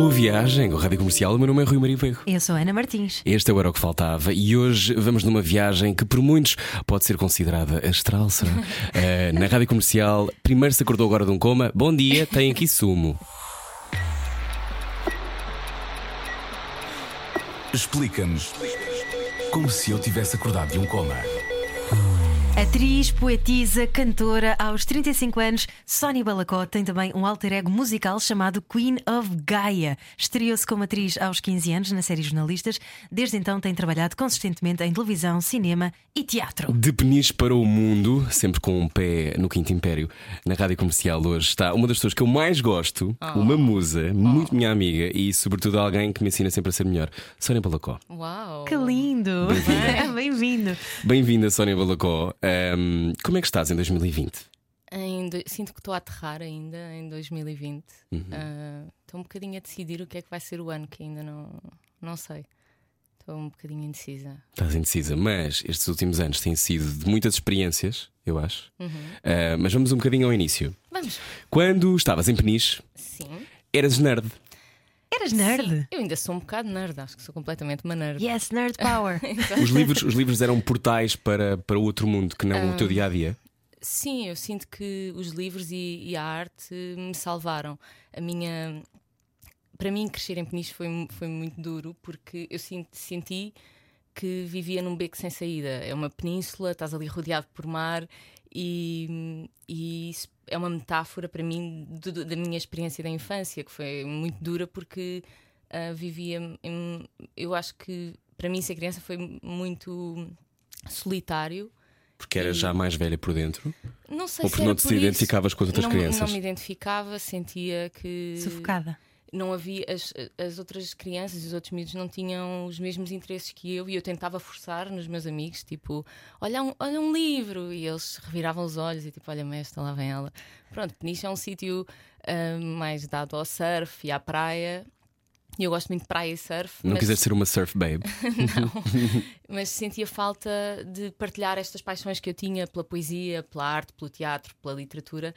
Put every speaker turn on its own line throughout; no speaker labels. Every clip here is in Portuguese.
Boa viagem a Rádio Comercial. O meu nome é Rui Maria Veio.
Eu sou Ana Martins.
Este é o Era o que Faltava e hoje vamos numa viagem que por muitos pode ser considerada astral, será? Eh, na Rádio Comercial, primeiro se acordou agora de um coma. Bom dia, tem aqui sumo.
Explica-nos como se eu tivesse acordado de um coma.
Atriz, poetisa, cantora, aos 35 anos, Sónia Balacó tem também um alter ego musical chamado Queen of Gaia. Estreou-se como atriz aos 15 anos na série Jornalistas. Desde então tem trabalhado consistentemente em televisão, cinema e teatro.
De Peniche para o mundo, sempre com um pé no Quinto Império, na Rádio Comercial hoje está uma das pessoas que eu mais gosto, uma musa, muito minha amiga e, sobretudo, alguém que me ensina sempre a ser melhor, Sónia Balacó.
Uau!
Que lindo! Bem-vindo!
Bem-vinda, Sónia Balacó. Ahm, como é que estás em 2020?
Em do- Sinto que estou a aterrar ainda em 2020.
Uhum.
Ah, Estou um bocadinho a decidir o que é que vai ser o ano, que ainda não, não sei. Estou um bocadinho indecisa.
Estás indecisa, mas estes últimos anos têm sido de muitas experiências, eu acho.
Uhum.
Ah, mas vamos um bocadinho ao início.
Vamos!
Quando estavas em Peniche,
Sim.
eras nerd.
Eras nerd?
Sim. Eu ainda sou um bocado nerd, acho que sou completamente uma nerd.
Yes, nerd power!
Os livros, os livros eram portais para, para outro mundo que não o teu dia a dia.
Sim, eu sinto que os livros e, e a arte me salvaram. A minha. Para mim, crescer em Peniche foi, foi muito duro porque eu sinto- senti que vivia num beco sem saída. É uma península, estás ali rodeado por mar e, e isso é uma metáfora para mim do- do- da minha experiência da infância, que foi muito dura porque ah, vivia. em- eu acho que para mim, ser criança foi muito solitário.
Porque eras já mais velha por dentro.
Não sei
Ou
se
porque
era
não te
por isso.
identificavas com as outras
não,
crianças?
Não me identificava, sentia que
Sufocada.
Não havia as, as outras crianças e os outros miúdos não tinham os mesmos interesses que eu e eu tentava forçar nos meus amigos, tipo, olha um, olha um livro e eles reviravam os olhos e tipo, olha esta lá vem ela. Pronto, Peniche é um sítio ah, mais dado ao surf e à praia. E eu gosto muito de praia e surf.
Não
mas-
quiseste ser uma surf babe.
mas sentia falta de partilhar estas paixões que eu tinha pela poesia, pela arte, pelo teatro, pela literatura.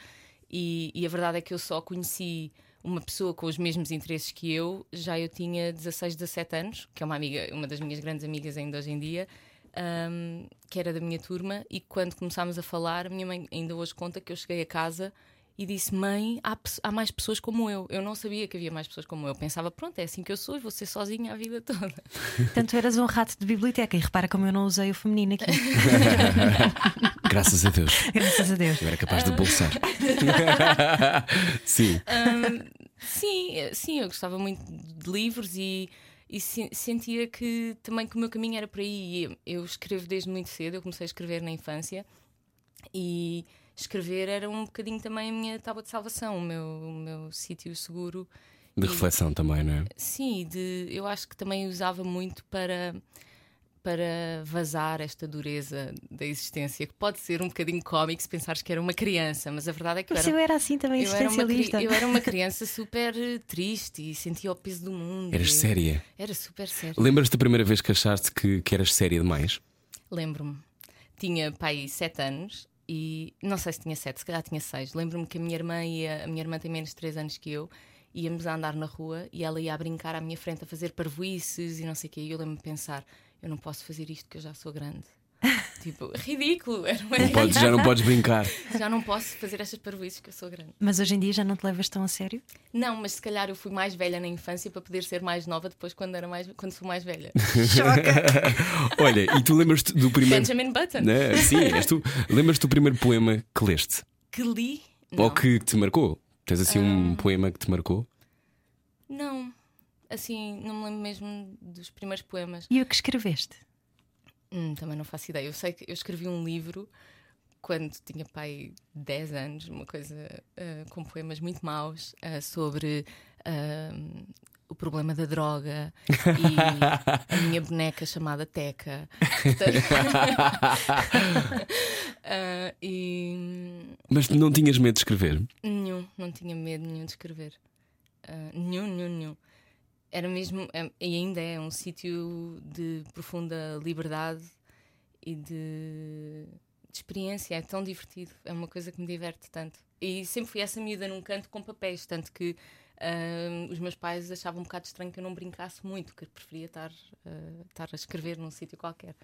E, e a verdade é que eu só conheci uma pessoa com os mesmos interesses que eu, já eu tinha 16, 17 anos, que é uma amiga, uma das minhas grandes amigas ainda hoje em dia, ahm, que era da minha turma, e quando começámos a falar, minha mãe ainda hoje conta que eu cheguei a casa e disse: Mãe, há, há mais pessoas como eu. Eu não sabia que havia mais pessoas como eu. Pensava: Pronto, é assim que eu sou e vou ser sozinha a vida toda.
Portanto, eras um rato de biblioteca e repara como eu não usei o feminino aqui.
Graças a Deus.
Graças a Deus.
Eu era capaz de bolsar. Sim.
Sim, eh, sim, eu gostava muito de livros e, e se- sentia que também que o meu caminho era por aí. Eu escrevo desde muito cedo, eu comecei a escrever na infância e escrever era um bocadinho também a minha tábua de salvação, o meu, o meu sítio seguro.
De
E-
reflexão também, não é?
Sim, de, eu acho que também usava muito para, para vazar esta dureza da existência, que pode ser um bocadinho cómico se pensares que era uma criança, mas a verdade é que eu
Mas
era
eu era assim também,
eu era, uma, eu era uma criança super triste e sentia o peso do mundo.
Eras
E-
séria.
Era super séria.
Lembras-te da primeira vez que achaste que, que eras séria demais?
Lembro-me. Tinha pai sete anos e não sei se tinha sete, se calhar tinha seis. Lembro-me que a minha irmã ia, a minha irmã tem menos de três anos que eu. Íamos a andar na rua e ela ia a brincar à minha frente a fazer parvoices e não sei o quê. E eu lembro-me pensar: eu não posso fazer isto que eu já sou grande. Tipo, ridículo. Era uma
Não podes, já não podes brincar.
Já não posso fazer estas parvoices que eu sou grande.
Mas hoje em dia já não te levas tão a sério?
Não, mas se calhar eu fui mais velha na infância para poder ser mais nova depois quando, era mais, quando sou mais velha.
Olha, e tu lembras-te do primeiro.
Benjamin Button.
Né? Sim, és tu. Lembras-te do primeiro poema que leste?
Que li?
Ou
Não.
que te marcou? Tens assim um poema que te marcou?
Não. Assim, não me lembro mesmo dos primeiros poemas.
E o que escreveste?
Hum, também não faço ideia. Eu sei que eu escrevi um livro quando tinha pai 10 anos, uma coisa ah, com poemas muito maus ah, sobre ah, o problema da droga e a minha boneca chamada Teca. Ah, e
Mas não tinhas medo de escrever?
nenhum, não tinha medo nenhum de escrever. Nenhum, nenhum, nenhum. Era mesmo, é- e ainda é um sítio de profunda liberdade e de, de experiência. É tão divertido, é uma coisa que me diverte tanto. E sempre fui essa miúda num canto com papéis, tanto que ah, os meus pais achavam um bocado estranho que eu não brincasse muito, que preferia estar, ah, estar a escrever num sítio qualquer.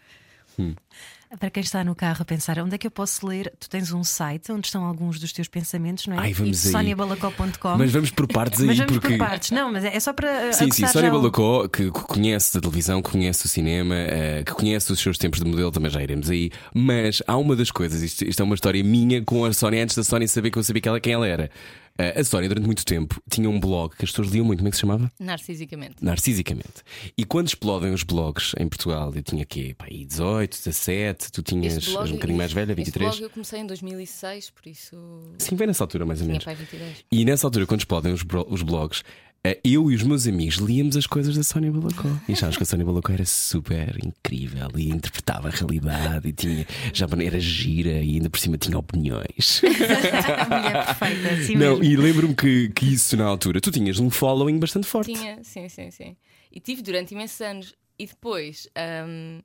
Para quem está no carro a pensar, onde é que eu posso ler? Tu tens um site onde estão alguns dos teus pensamentos, não é?
Ai, vamos aí.
soniabalacó.com.
Mas vamos por partes aí,
Mas vamos
porque.
por partes, não, mas é é só para.
Sim, sim,
aguçar
Sónia
o-
Balacó, que conhece a televisão, que conhece o cinema, eh, que conhece os seus tempos de modelo, também já iremos aí. Mas há uma das coisas, isto, isto é uma história minha com a Sónia, antes da Sónia saber que eu sabia que ela, quem ela era. Eh, a Sónia, durante muito tempo, tinha um blog que as pessoas liam muito, como é que se chamava?
Narcisicamente.
Narcisicamente. E quando explodem os blogs em Portugal, eu tinha quê? Pá, aí 18, 17, tu tinhas
blog-
um bocadinho mais velha,
Este
23.
blog eu comecei em 2006, por isso
Sim, bem nessa altura, mais ou menos.
pai 22.
E nessa altura, quando explodem os, os blogs, eu e os meus amigos líamos as coisas da Sónia Balacó. E achámos que a Sónia Balacó era super incrível e interpretava a realidade e tinha, já era gira e ainda por cima tinha opiniões.
A mulher perfeita, assim
Não,
mesmo.
e lembro-me que, que isso na altura, tu tinhas um following bastante forte.
Tinha, sim, sim, sim. E tive durante imensos anos. E depois hum,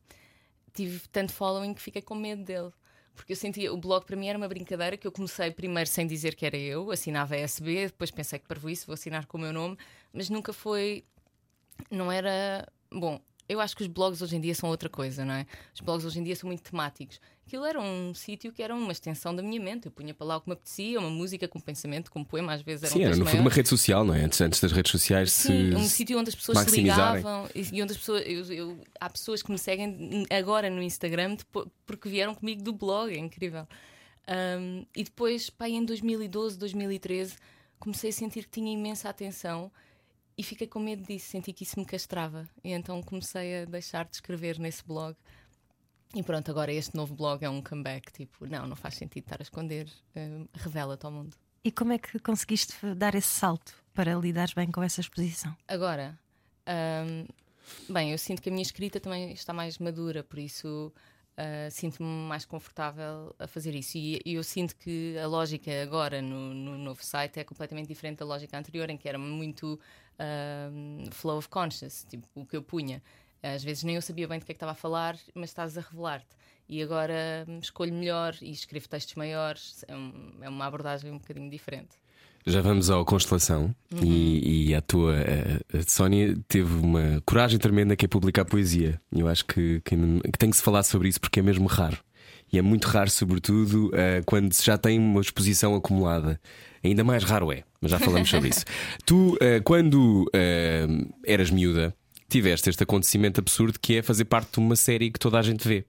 tive tanto following que fiquei com medo dele. Porque eu sentia, o blog para mim era uma brincadeira que eu comecei primeiro sem dizer que era eu, assinava SB, depois pensei que para isso vou assinar com o meu nome, mas nunca foi. Não era. Bom, eu acho que os blogs hoje em dia são outra coisa, não é? Os blogs hoje em dia são muito temáticos. Aquilo era um sítio que era uma extensão da minha mente. Eu punha para lá o que me apetecia, uma música com pensamento, com poema, às vezes era
Sim,
um
era no fundo uma rede social, não é? Antes, antes das redes sociais se.
Sim, um sítio onde as pessoas se ligavam e, onde as pessoas. eu- eu- há pessoas que me seguem agora no Instagram porque vieram comigo do blog, é incrível. Um, e depois, pá, em 2012, 2013, comecei a sentir que tinha imensa atenção e fiquei com medo disso, senti que isso me castrava. E então comecei a deixar de escrever nesse blog. E pronto, agora este novo blog é um comeback. Tipo, não, não faz sentido estar a esconder, um, revela-te ao mundo.
E como é que conseguiste dar esse salto para lidares bem com essa exposição?
Agora, hum, bem, eu sinto que a minha escrita também está mais madura, por isso ah, sinto-me mais confortável a fazer isso. E, e eu sinto que a lógica agora no, no novo site é completamente diferente da lógica anterior, em que era muito hum, flow of conscious, tipo o que eu punha. Às vezes nem eu sabia bem do que é que estava a falar, mas estás a revelar-te. E agora hum, escolho melhor e escrevo textos maiores, é, é uma abordagem um bocadinho diferente.
Já vamos ao Constelação e, e a tua a, a Sónia teve uma coragem tremenda que é publicar poesia. Eu acho que, que, que tem que se falar sobre isso porque é mesmo raro. E é muito raro, sobretudo, eh, quando se já tem uma exposição acumulada. Ainda mais raro é, mas já falamos sobre isso. Tu, eh, quando eh, eras miúda, tiveste este acontecimento absurdo que é fazer parte de uma série que toda a gente vê.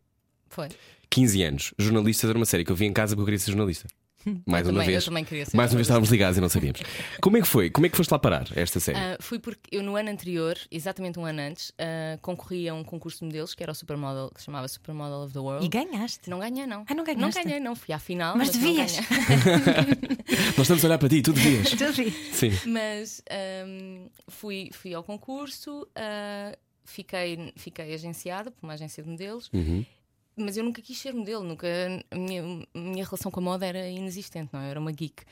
Foi.
15 anos, jornalistas era uma série que eu vi em casa porque eu queria ser jornalista. Mais
Eu
uma
também-
vez.
eu também queria ser
Mais uma vez estávamos ligados e não sabíamos. Como é que foi? Como é que foste lá parar esta série?
Ah, fui porque eu no ano anterior, exatamente um ano antes, ah, concorri a um concurso de modelos que era o Supermodel, que se chamava Supermodel of the World.
E ganhaste.
Não ganhei, não.
Ah, não ganhaste?
Não ganhei, não. Fui à final.
Mas
não
devias.
Nós estamos a olhar para ti, tu devias.
Tu vi.
Sim.
Mas ahm, fui, fui ao concurso, ah, fiquei, fiquei agenciada por uma agência de modelos,
Uhum.
Mas eu nunca quis ser modelo, nunca, a minha, a minha relação com a moda era inexistente, não é? Eu era uma geek.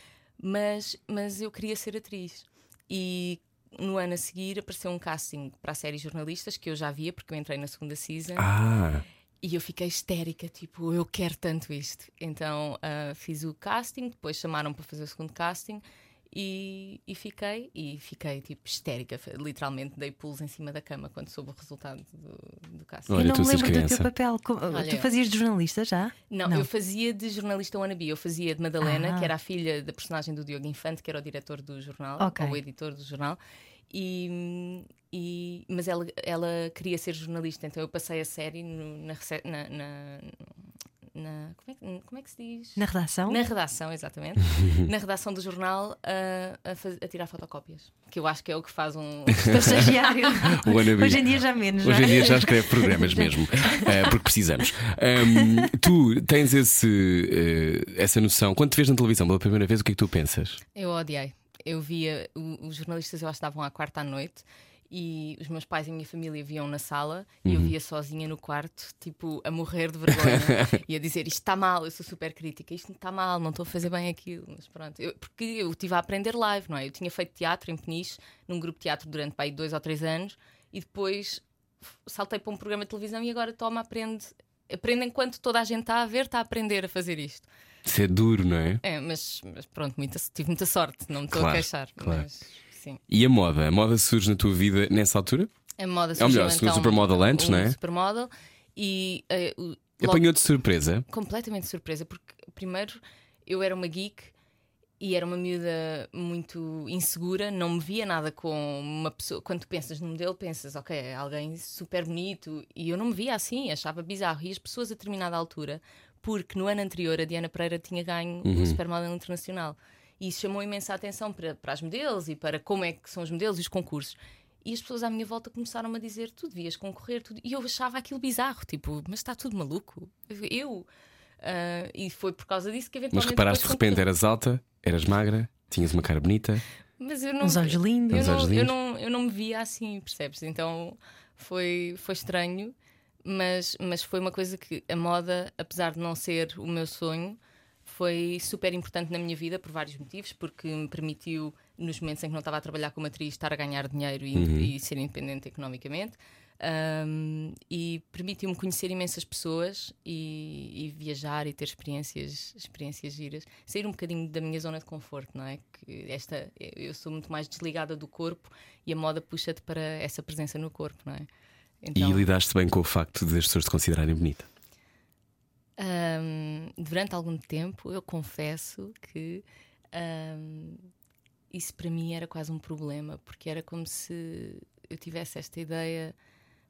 Mas, mas eu queria ser atriz. E no ano a seguir apareceu um casting para a série Jornalistas, que eu já via, porque eu entrei na segunda season.
Ah,
E eu fiquei histérica, tipo, eu quero tanto isto. Então ah, fiz o casting, depois chamaram para fazer o segundo casting e, e fiquei, e fiquei tipo histérica. Literalmente dei pulos em cima da cama quando soube o resultado do, do casting.
Olha,
eu não me lembro do teu
criança.
papel.
Olha,
tu fazias de jornalista já?
Não,
Não.
eu fazia de jornalista wannabe. Eu fazia de Madalena,
Ah.
que era a filha da personagem do Diogo Infante, que era o diretor do jornal,
Ok.
ou o editor do jornal. E, e- mas ela, ela queria ser jornalista, então eu passei a série no- na- na- na- como, é, que- como é que se diz?
Na redação?
Na redação, exatamente. na redação do jornal a, a faz- a tirar fotocópias. Que eu acho que é o que faz um.
Estagiário. Hoje em dia já menos.
Hoje em dia já escreve programas mesmo, eh, porque precisamos. Ahm, tu tens esse, eh, essa noção. Quando te vês na televisão pela primeira vez, o que é que tu pensas?
Eu odiei. Eu via o- os jornalistas, eu acho que estavam à quarta à noite e os meus pais e a minha família viam na sala e eu via sozinha no quarto, tipo, a morrer de vergonha e a dizer isto está mal, eu sou super crítica, isto está mal, não estou a fazer bem aquilo. Mas pronto, eu- porque eu estive a aprender live, não é? Eu tinha feito teatro em Peniche, num grupo de teatro durante pá, aí, dois ou três anos e depois saltei para um programa de televisão e agora toma, aprende. Aprende enquanto toda a gente está a ver, está a aprender a fazer isto.
Isso é duro, não é?
É, mas, mas pronto, muita- tive muita sorte, não me estou
Claro,
a queixar.
claro.
Mas sim.
E a moda? A moda surge na tua vida nessa altura?
A moda
Ou
surgiu,
melhor,
então,
Supermodel antes,
um
não é?
Supermodel e eh, o- logo-
Apanhou de surpresa?
completamente surpresa, porque primeiro eu era uma geek e era uma miúda muito insegura, não me via nada com uma pessoa. Quando tu pensas no modelo, pensas, ok, é alguém super bonito, e eu não me via assim, achava bizarro. E as pessoas a determinada altura, porque no ano anterior a Diana Pereira tinha ganho o Supermodel Internacional, e isso chamou imensa atenção para, para as modelos e para como é que são os modelos e os concursos. E as pessoas à minha volta começaram a dizer: tu devias concorrer, tudo. e eu achava aquilo bizarro, tipo, mas está tudo maluco. Eu. ah, e foi por causa disso que
Mas
eventualmente.
reparaste de repente eras alta, eras magra, tinhas uma cara bonita.
Mas eu não,
Uns olhos lindos.
Eu, não,
olhos
eu,
lindos.
não, eu não me via assim, percebes? Então foi, foi estranho, mas, mas foi uma coisa que a moda, apesar de não ser o meu sonho, foi super importante na minha vida por vários motivos, porque me permitiu, nos momentos em que não estava a trabalhar como atriz, estar a ganhar dinheiro e, e ser independente economicamente. Um, e permitiu-me conhecer imensas pessoas e, e viajar e ter experiências, experiências giras, sair um bocadinho da minha zona de conforto, não é? Que esta, eu sou muito mais desligada do corpo e a moda puxa-te para essa presença no corpo, não é? Então,
E lidaste bem com o facto de as pessoas te considerarem bonita.
Ahm, durante algum tempo, eu confesso que ahm, isso para mim era quase um problema, porque era como se eu tivesse esta ideia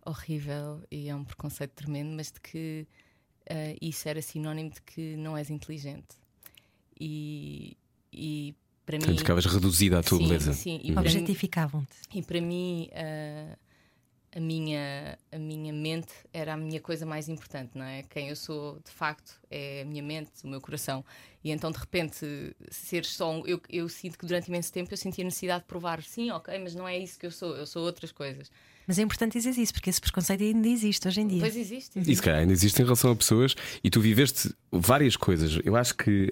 horrível e é um preconceito tremendo, mas de que ah, isso era sinónimo de que não és inteligente. E, e para mim.
Portanto, ficavas reduzida à tua
sim,
beleza.
Sim, e
Uhum.
para mim-
Objetificavam-te.
e para mim, ah, a, minha, a minha mente era a minha coisa mais importante, não é? Quem eu sou, de facto, é a minha mente, o meu coração. E então, de repente, ser só um. Eu, eu sinto que durante imenso tempo eu sentia necessidade de provar, sim, ok, mas não é isso que eu sou, eu sou outras coisas.
Mas é importante dizer isso, porque esse preconceito ainda existe hoje em dia.
Pois existe.
E
existe.
se calhar ainda existe em relação a pessoas e tu viveste várias coisas. Eu acho que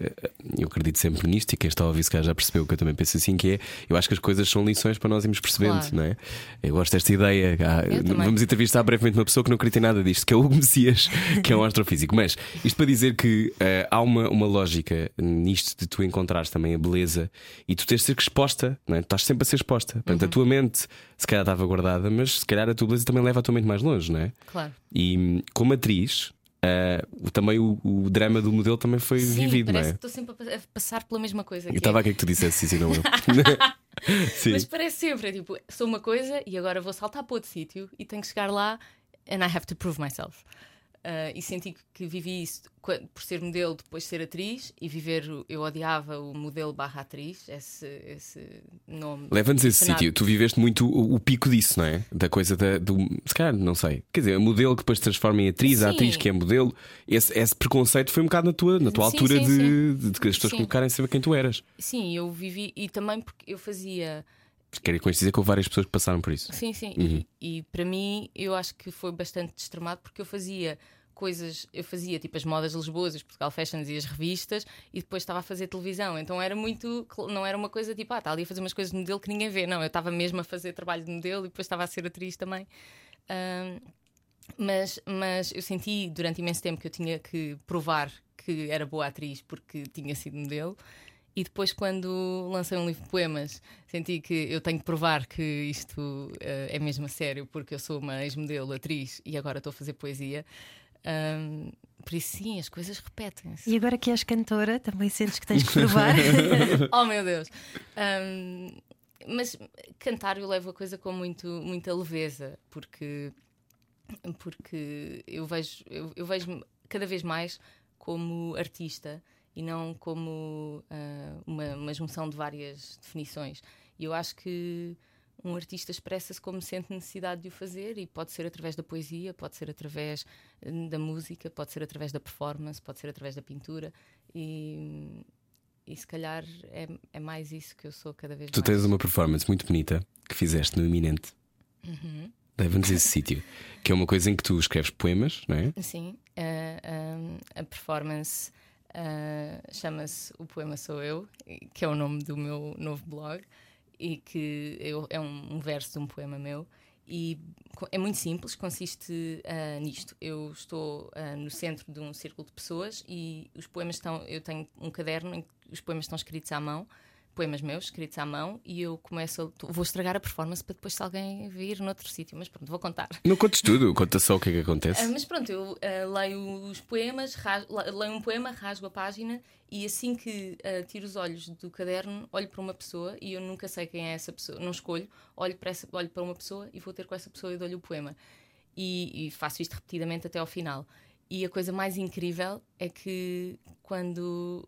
eu acredito sempre nisto e quem está a ouvir se calhar já percebeu que eu também penso assim: que é eu acho que as coisas são lições para nós irmos percebendo,
Claro.
não é? Eu gosto desta ideia. Ah, vamos entrevistar brevemente uma pessoa que não acredita em nada disto, que é o Messias, que é um astrofísico. Mas isto para dizer que eh, há uma, uma lógica nisto de tu encontrares também a beleza e tu tens de ser exposta, não é? Tu estás sempre a ser exposta. Portanto, a
Uhum.
tua mente se calhar estava guardada, mas se calhar a tua beleza também leva a tua mente mais longe, não é?
Claro.
E como atriz, o- também o, o drama do modelo também foi
Sim,
vivido, não é?
estou sempre a pa- a passar pela mesma coisa.
Eu
que é-
estava a querer que tu dissesse isso e não eu. Sim.
Mas parece sempre, é tipo, sou uma coisa e agora vou saltar para outro sítio e tenho que chegar lá and I have to prove myself. Ah, e senti que, que vivi isso por ser modelo, depois ser atriz e viver. Eu odiava o modelo barra atriz, esse, esse nome.
Leva-nos esse sítio. Tu viveste muito o, o pico disso, não é? Da coisa da, do. Se calhar, não sei. Quer dizer, o modelo que depois se transforma em atriz, a atriz que é modelo. Esse, esse preconceito foi um bocado na tua, na tua
Sim,
altura
sim,
de, de, de as pessoas colocarem saber quem tu eras.
Sim, eu vivi e também porque eu fazia.
Quero isto dizer que houve várias pessoas que passaram por isso.
Sim, sim.
Uhum.
E, e para mim, eu acho que foi bastante extremado porque eu fazia coisas, eu fazia tipo as modas de Lisboa, os Portugal Fashions e as revistas, e depois estava a fazer televisão. Então era muito, não era uma coisa tipo, ah, está ali a fazer umas coisas de modelo que ninguém vê. Não, eu estava mesmo a fazer trabalho de modelo e depois estava a ser atriz também. Ahm, mas, mas eu senti durante imenso tempo que eu tinha que provar que era boa atriz porque tinha sido modelo. E depois, quando lancei um livro de poemas, senti que eu tenho que provar que isto eh, é mesmo a sério, porque eu sou uma ex-modelo, atriz e agora estou a fazer poesia. Ahm, por isso, sim, as coisas repetem-se.
E agora que és cantora, também sentes que tens que provar.
oh meu Deus! Ahm, mas cantar eu levo a coisa com muito, muita leveza, porque, porque eu vejo eu, eu vejo cada vez mais como artista e não como ah, uma, uma junção de várias definições. E eu acho que um artista expressa-se como sente necessidade de o fazer e pode ser através da poesia, pode ser através hum, da música, pode ser através da performance, pode ser através da pintura e, e se calhar é, é mais isso que eu sou cada vez
Tu
mais.
tens uma performance muito bonita que fizeste no Iminente. Leva-nos a esse sítio. Que é uma coisa em que tu escreves poemas, não é?
Sim, a- a performance ah, chama-se O Poema Sou Eu, que é o nome do meu novo blog, e que eu- é um, um verso de um poema meu. E é muito simples, consiste ah, nisto. Eu estou ah, no centro de um círculo de pessoas e os poemas estão. Eu tenho um caderno em que os poemas estão escritos à mão, poemas meus escritos à mão, e eu começo. A, vou estragar a performance para depois, se alguém vir noutro sítio, mas pronto, vou contar.
Não contes tudo, conta só o que é que acontece.
mas pronto, eu ah, leio os poemas, ras- leio um poema, rasgo a página e assim que ah, tiro os olhos do caderno, olho para uma pessoa e eu nunca sei quem é essa pessoa, não escolho, olho para, essa, olho para uma pessoa e vou ter com essa pessoa e dou-lhe o poema. E, e faço isto repetidamente até ao final. E a coisa mais incrível é que quando,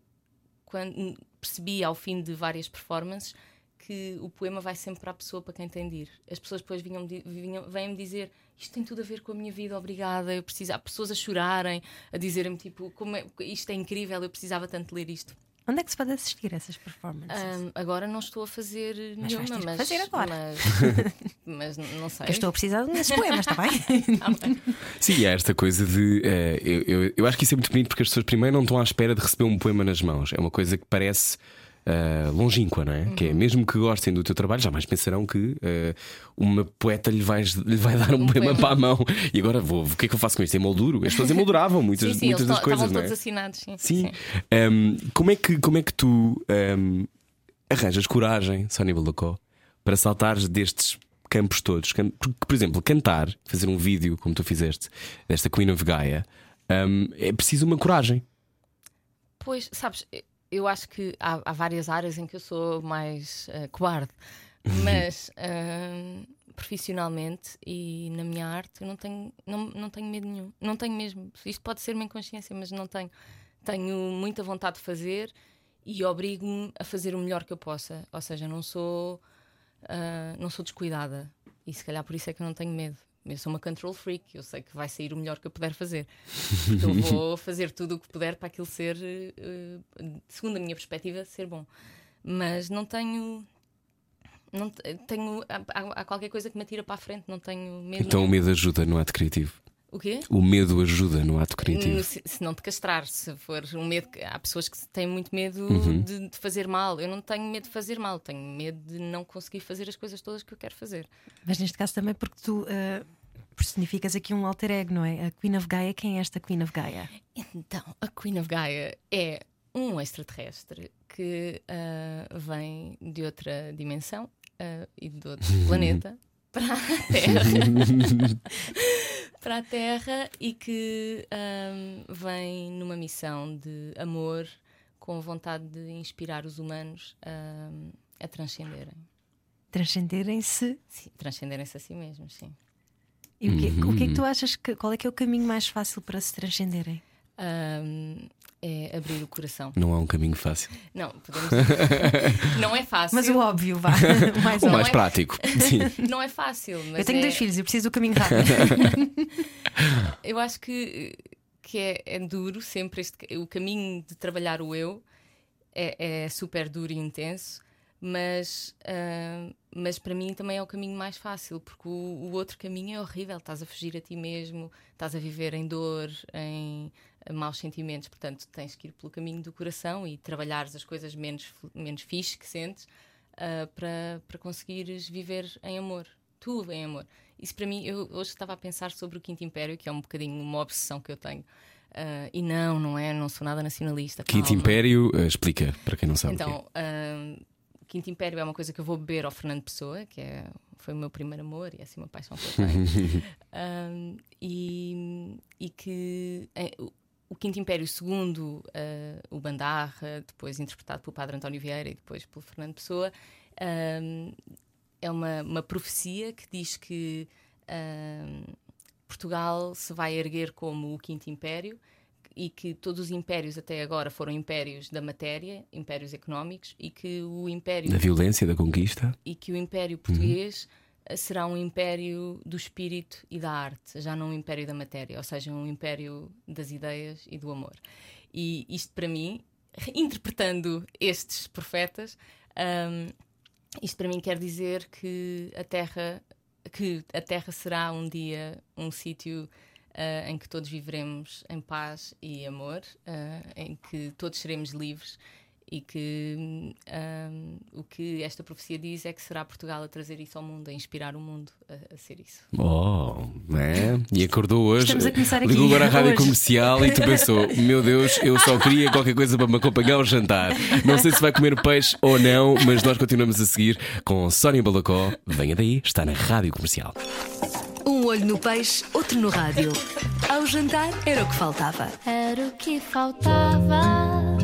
quando percebi ao fim de várias performances que o poema vai sempre para a pessoa para quem tem de ir. As pessoas depois vêm-me dizer isto tem tudo a ver com a minha vida, obrigada. Eu preciso, há pessoas a chorarem, a dizerem-me tipo, como é, isto é incrível, eu precisava tanto ler isto.
Onde é que se pode assistir a essas performances?
Ahm, agora não estou a fazer
Mas vais
nenhuma,
ter que
mas,
fazer agora.
mas, mas não sei.
Eu estou a precisar desses poemas, está bem?
Tá bem.
Sim, há esta coisa de. eh, eu, eu, eu acho que isso é muito bonito porque as pessoas primeiro não estão à espera de receber um poema nas mãos. É uma coisa que parece. Eh, longínqua, não é? Que é mesmo que gostem do teu trabalho, jamais pensarão que eh, uma poeta lhe vai, lhe vai dar um,
Um
poema,
poema.
para a mão e agora vou, o que é que eu faço com isto? Emolduro? As pessoas emolduravam muitas,
Sim, sim,
muitas das coisas, não
todos
é?
assinados. Sim,
Sim. Um, como, é que, como é que tu um, arranjas coragem, Sónia Balacó, para saltares destes campos todos? Porque, por exemplo, cantar, fazer um vídeo como tu fizeste, desta Queen of Gaia, um, é preciso uma coragem.
Pois, sabes, eu acho que há, há várias áreas em que eu sou mais eh, cobarde, mas ahm, profissionalmente e na minha arte eu não tenho, não, não tenho medo nenhum. Não tenho mesmo. Isto pode ser uma inconsciência, mas não tenho. Tenho muita vontade de fazer e obrigo-me a fazer o melhor que eu possa. Ou seja, não sou, ah, não sou descuidada. E se calhar por isso é que eu não tenho medo. Eu sou uma control freak, eu sei que vai sair o melhor que eu puder fazer. Então vou fazer tudo o que puder para aquilo ser, eh, segundo a minha perspectiva, ser bom. Mas não tenho. Não te- tenho há, há- qualquer coisa que me atira para a frente, não tenho medo.
Então o
nenhum.
medo ajuda no ato criativo.
O quê?
O medo ajuda no ato criativo.
Se, se não te castrar, se for um medo que há pessoas que têm muito medo
Uhum.
de, de fazer mal. Eu não tenho medo de fazer mal, tenho medo de não conseguir fazer as coisas todas que eu quero fazer.
Mas neste caso também porque tu ah, personificas aqui um alter ego, não é? A Queen of Gaia, quem é esta Queen of Gaia?
Então, a Queen of Gaia é um extraterrestre que ah, vem de outra dimensão ah, e de outro planeta para a Terra. para a Terra e que ah, vem numa missão de amor com vontade de inspirar os humanos ah, a transcenderem.
Transcenderem-se.
Sim, transcenderem-se a si mesmos, sim.
E o que, o que é
Uhum.
que tu achas que. Qual é que é o caminho mais fácil para se transcenderem?
Ah, é abrir o coração.
Não há um caminho fácil.
Não, podemos. não é fácil.
Mas o óbvio, vá. O mais
O mais
é-
prático. Sim.
Não é fácil, mas
Eu tenho
é-
dois filhos, eu preciso do caminho rápido.
Eu acho que, que é, é duro sempre este, o caminho de trabalhar o eu é, é super duro e intenso, mas, ah, mas para mim também é o caminho mais fácil, porque o, o outro caminho é horrível. Estás a fugir a ti mesmo, estás a viver em dor, em maus sentimentos, portanto tens que ir pelo caminho do coração e trabalhares as coisas menos, menos fixe que sentes ah, para, para conseguires viver em amor. Tu em amor. Isso para mim, eu hoje estava a pensar sobre o Quinto Império, que é um bocadinho uma obsessão que eu tenho. Ah, e não, não é, não sou nada nacionalista.
Quinto
calma.
Império, eh, explica para quem não sabe. é.
Então, ah, o Quinto Império é uma coisa que eu vou beber ao Fernando Pessoa, que é, foi o meu primeiro amor e é assim uma paixão que eu tenho. Ah, e, e que eh, o- o Quinto Império, segundo ah, o Bandarra, depois interpretado pelo Padre António Vieira e depois pelo Fernando Pessoa, ah, é uma, uma profecia que diz que ah, Portugal se vai erguer como o Quinto Império e que todos os impérios até agora foram impérios da matéria, impérios económicos, e que o império
Da violência, da conquista.
e que o Império Português eh, será um império do espírito e da arte, já não um império da matéria, ou seja, um império das ideias e do amor. E isto para mim, interpretando estes profetas, hum, isto para mim quer dizer que a Terra que a Terra será um dia um sítio uh, em que todos viveremos em paz e amor, uh, em que todos seremos livres e que um, o que esta profecia diz é que será Portugal a trazer isso ao mundo, a inspirar o mundo a, a ser isso.
Oh, é? E acordou hoje,
Estamos a começar aqui
ligou agora a rádio
hoje.
comercial e tu pensou: Meu Deus, eu só queria qualquer coisa para me acompanhar ao jantar. Não sei se vai comer peixe ou não, mas nós continuamos a seguir com Sónia Balacó. Venha daí, está na rádio comercial.
Olho no peixe, outro no rádio. Ao jantar era o que faltava.
Era o que faltava.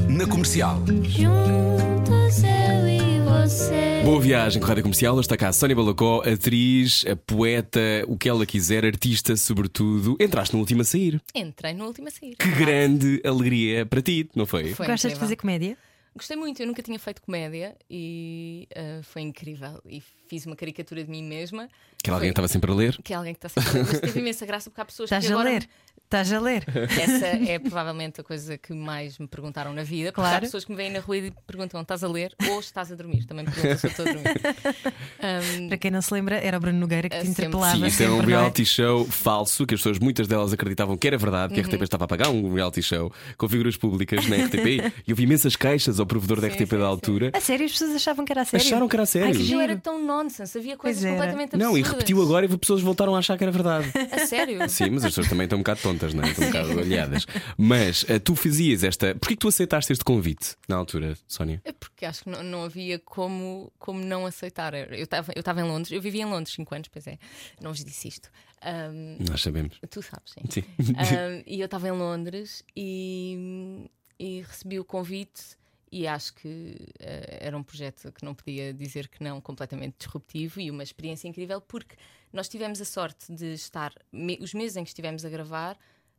Na comercial.
Juntos eu e você.
Boa viagem com a Rádio Comercial. Está cá a Sónia Balacó, atriz, a poeta, o que ela quiser, artista, sobretudo. Entraste no último a sair.
Entrei no último a sair.
Que grande alegria para ti, não foi?
Foi
Gostas de fazer comédia?
Gostei muito, eu nunca tinha feito comédia e ah, foi incrível. E fiz uma caricatura de mim mesma.
Que alguém
Foi-
estava sempre a ler.
Que é alguém que está sempre a ler. Mas teve imensa graça porque há pessoas
Estás
que
a
agora.
ler? Estás a ler?
Essa é provavelmente a coisa que mais me perguntaram na vida. Porque há
Claro.
pessoas que me vêm na rua e perguntam: estás a ler ou estás a dormir? Também me perguntam se eu estou a dormir. Ahm,
Para quem não se lembra, era o Bruno Nogueira que
É
te
sempre.
interpelava.
Sim, isto era um
é?
reality show falso que as pessoas, muitas delas acreditavam que era verdade, que a
Uhum.
RTP estava a pagar um reality show com figuras públicas na RTP e houve imensas queixas ao provedor da
Sim,
RTP
sim,
da
sim.
altura.
A sério, as pessoas achavam que era a sério.
Acharam que era sério.
Ai, que giro.
era tão nonsense, havia coisas completamente
Não, e
absurdas.
repetiu agora e as pessoas voltaram a achar que era verdade.
A sério?
Sim, mas as pessoas também estão um bocado tontas, não é? Estão um bocado olhadas. Mas eh, tu fazias esta. Porquê que tu aceitaste este convite na altura, Sónia?
É porque acho que não, não havia como, como não aceitar. Eu estava eu em Londres, eu vivia em Londres 5 anos, pois é, não vos disse isto. Ahm,
Nós sabemos.
tu sabes, sim.
Sim.
Ahm, e eu estava em Londres e, e recebi o convite e acho que eh, era um projeto que não podia dizer que não, completamente disruptivo e uma experiência incrível porque nós tivemos a sorte de estar, me- os meses em que estivemos a gravar,